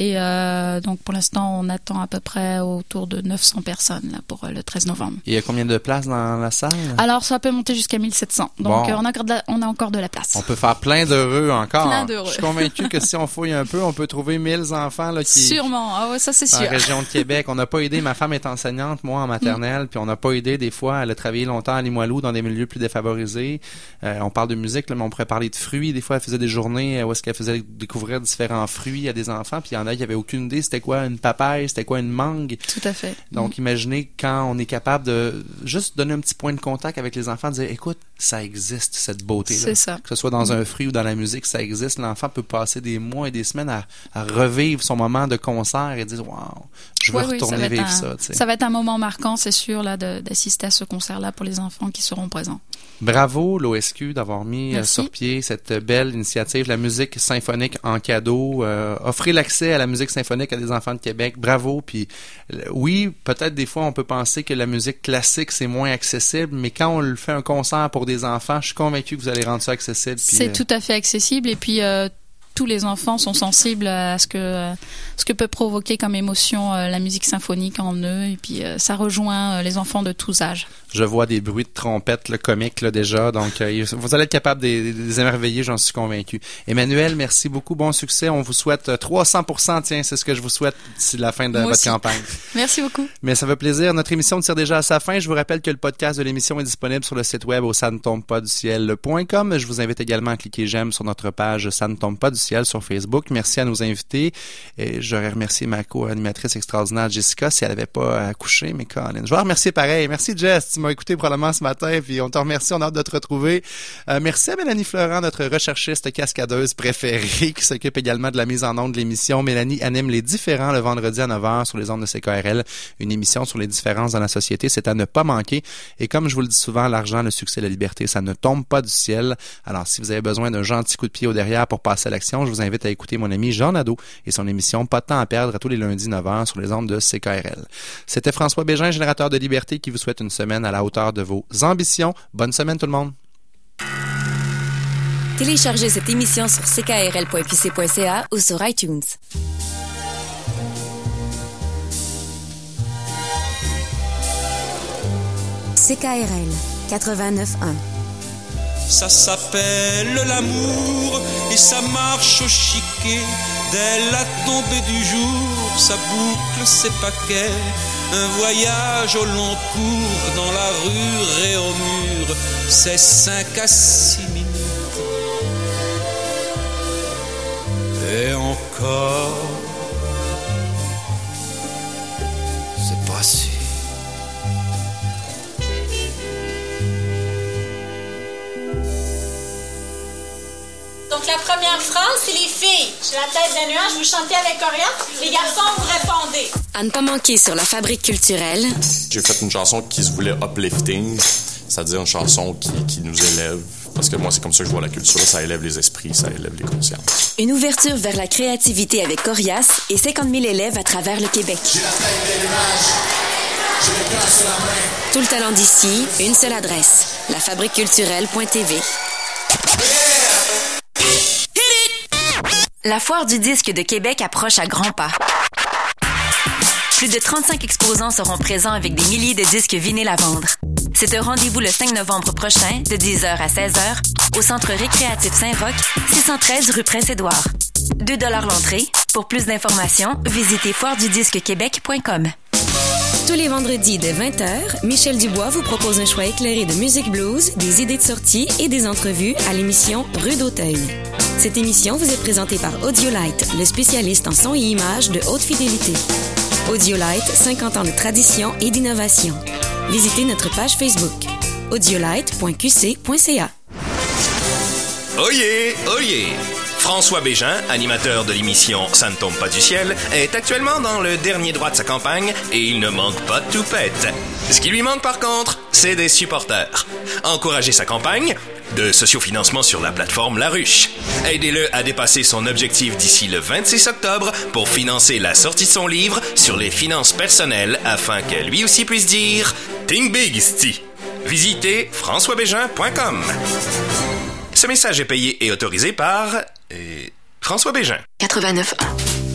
Et euh, donc pour l'instant, on attend à peu près autour de 900 personnes là, pour euh, le 13 novembre. Il y a combien de places dans la salle? Alors ça peut monter jusqu'à 1700. Donc Bon. euh, on, a encore de la, on a encore de la place. On peut faire plein d'heureux encore. Plein d'heureux. Je suis convaincu que si on fouille un peu, on peut trouver 1000 enfants là, qui Sûrement. Ah ouais, ça c'est sûr. la région de Québec. On n'a pas aidé. Ma femme est enseignante, moi en maternelle, puis on n'a pas aidé des fois. Elle a travaillé longtemps à Limoilou dans des milieux plus défavorisés. Euh, on parle de musique, là, mais on pourrait parler de fruits. Des fois, elle faisait des journées où est-ce qu'elle faisait découvrir différents fruits à des enfants, puis il y en a qui avaient aucune idée c'était quoi une papaye, c'était quoi une mangue. Tout à fait. Donc, imaginez quand on est capable de juste donner un petit point de contact avec les enfants, de dire, écoute, ça existe, cette beauté-là. C'est ça. Que ce soit dans un fruit ou dans la musique, ça existe. L'enfant peut passer des mois et des semaines à, à revivre son moment de concert et dire, waouh, je veux Oui, retourner être vivre un- ça. ça va être un moment marquant, c'est sûr, là, d'assister à ce concert-là pour les enfants qui seront présents. Bravo l'OSQ d'avoir mis euh, Merci. sur pied cette belle initiative, la musique symphonique en cadeau, euh, offrir l'accès à la musique symphonique à des enfants de Québec. Bravo. Puis euh, oui, peut-être des fois on peut penser que la musique classique c'est moins accessible, mais quand on le fait un concert pour des enfants, je suis convaincu que vous allez rendre ça accessible. C'est euh, tout à fait accessible et puis euh, tous les enfants sont sensibles à ce que ce que peut provoquer comme émotion euh, la musique symphonique en eux et puis euh, ça rejoint euh, les enfants de tous âges. Je vois des bruits de trompette le comique là, déjà, donc vous allez être capable de les émerveiller, j'en suis convaincu. Emmanuel, merci beaucoup, bon succès. On vous souhaite euh, 300%, tiens, c'est ce que je vous souhaite d'ici la fin de Moi votre aussi. campagne. Merci beaucoup. Mais ça fait plaisir. Notre émission tire déjà à sa fin. Je vous rappelle que le podcast de l'émission est disponible sur le site web au ça ne tombe pas du ciel.com. Je vous invite également à cliquer j'aime sur notre page ça ne tombe pas du ciel sur Facebook. Merci à nos invités. Et j'aurais remercié ma co-animatrice extraordinaire Jessica si elle n'avait pas accouché, mais Colin. Je vais remercier pareil. Merci Jess. Tu m'as écouté probablement ce matin, puis on te remercie. On a hâte de te retrouver. Euh, merci à Mélanie Florent, notre recherchiste cascadeuse préférée, qui s'occupe également de la mise en onde de l'émission. Mélanie anime les différents le vendredi à 9h sur les ondes de CKRL. Une émission sur les différences dans la société. C'est à ne pas manquer. Et comme je vous le dis souvent, l'argent, le succès, la liberté, ça ne tombe pas du ciel. Alors, si vous avez besoin d'un gentil coup de pied au derrière pour passer à l'action, je vous invite à écouter mon ami Jean Nadeau et son émission Pas de temps à perdre à tous les lundis 9h sur les ondes de CKRL. C'était François Bégin, générateur de liberté, qui vous souhaite une semaine à la hauteur de vos ambitions. Bonne semaine tout le monde. Téléchargez cette émission sur ckrl.qc.ca ou sur iTunes. CKRL 89.1 Ça s'appelle l'amour et ça marche au chiquet. Dès la tombée du jour, ça boucle ses paquets. Un voyage au long cours dans la rue et au mur, c'est cinq à six minutes. Et encore, c'est pas. Donc la première phrase, c'est les filles. J'ai la tête d'un nuage, vous chantez avec Corian. Les garçons, vous répondez. À ne pas manquer sur la fabrique culturelle, J'ai fait une chanson qui se voulait uplifting, c'est-à-dire une chanson qui, qui nous élève. Parce que moi, c'est comme ça que je vois la culture. Ça élève les esprits, ça élève les consciences. une ouverture vers la créativité avec Corias et 50 000 élèves à travers le Québec. Tout le talent d'ici, une seule adresse, lafabriqueculturelle.tv. La foire du disque de Québec approche à grands pas. Plus de 35 exposants seront présents avec des milliers de disques vinyles à vendre. C'est un rendez-vous le 5 novembre prochain, de 10h à 16h, au Centre récréatif Saint-Roch, 613 rue Prince-Édouard. 2 l'entrée. Pour plus d'informations, visitez foiredudisquequebec.com. Tous les vendredis dès 20h, Michel Dubois vous propose un choix éclairé de musique blues, des idées de sortie et des entrevues à l'émission Rue d'Auteuil. Cette émission vous est présentée par Audiolite, le spécialiste en son et images de haute fidélité. Audiolite, 50 ans de tradition et d'innovation. Visitez notre page Facebook audiolite.qc.ca. Oyez, oyez! François Bégin, animateur de l'émission Ça ne tombe pas du ciel, est actuellement dans le dernier droit de sa campagne et il ne manque pas de toupette. Ce qui lui manque par contre, c'est des supporters. Encouragez sa campagne de sociofinancement sur la plateforme La Ruche. Aidez-le à dépasser son objectif d'ici le 26 octobre pour financer la sortie de son livre sur les finances personnelles afin que lui aussi puisse dire Think Big, sti. Visitez françoisbégin.com. Ce message est payé et autorisé par euh, François Bégin. 89.1.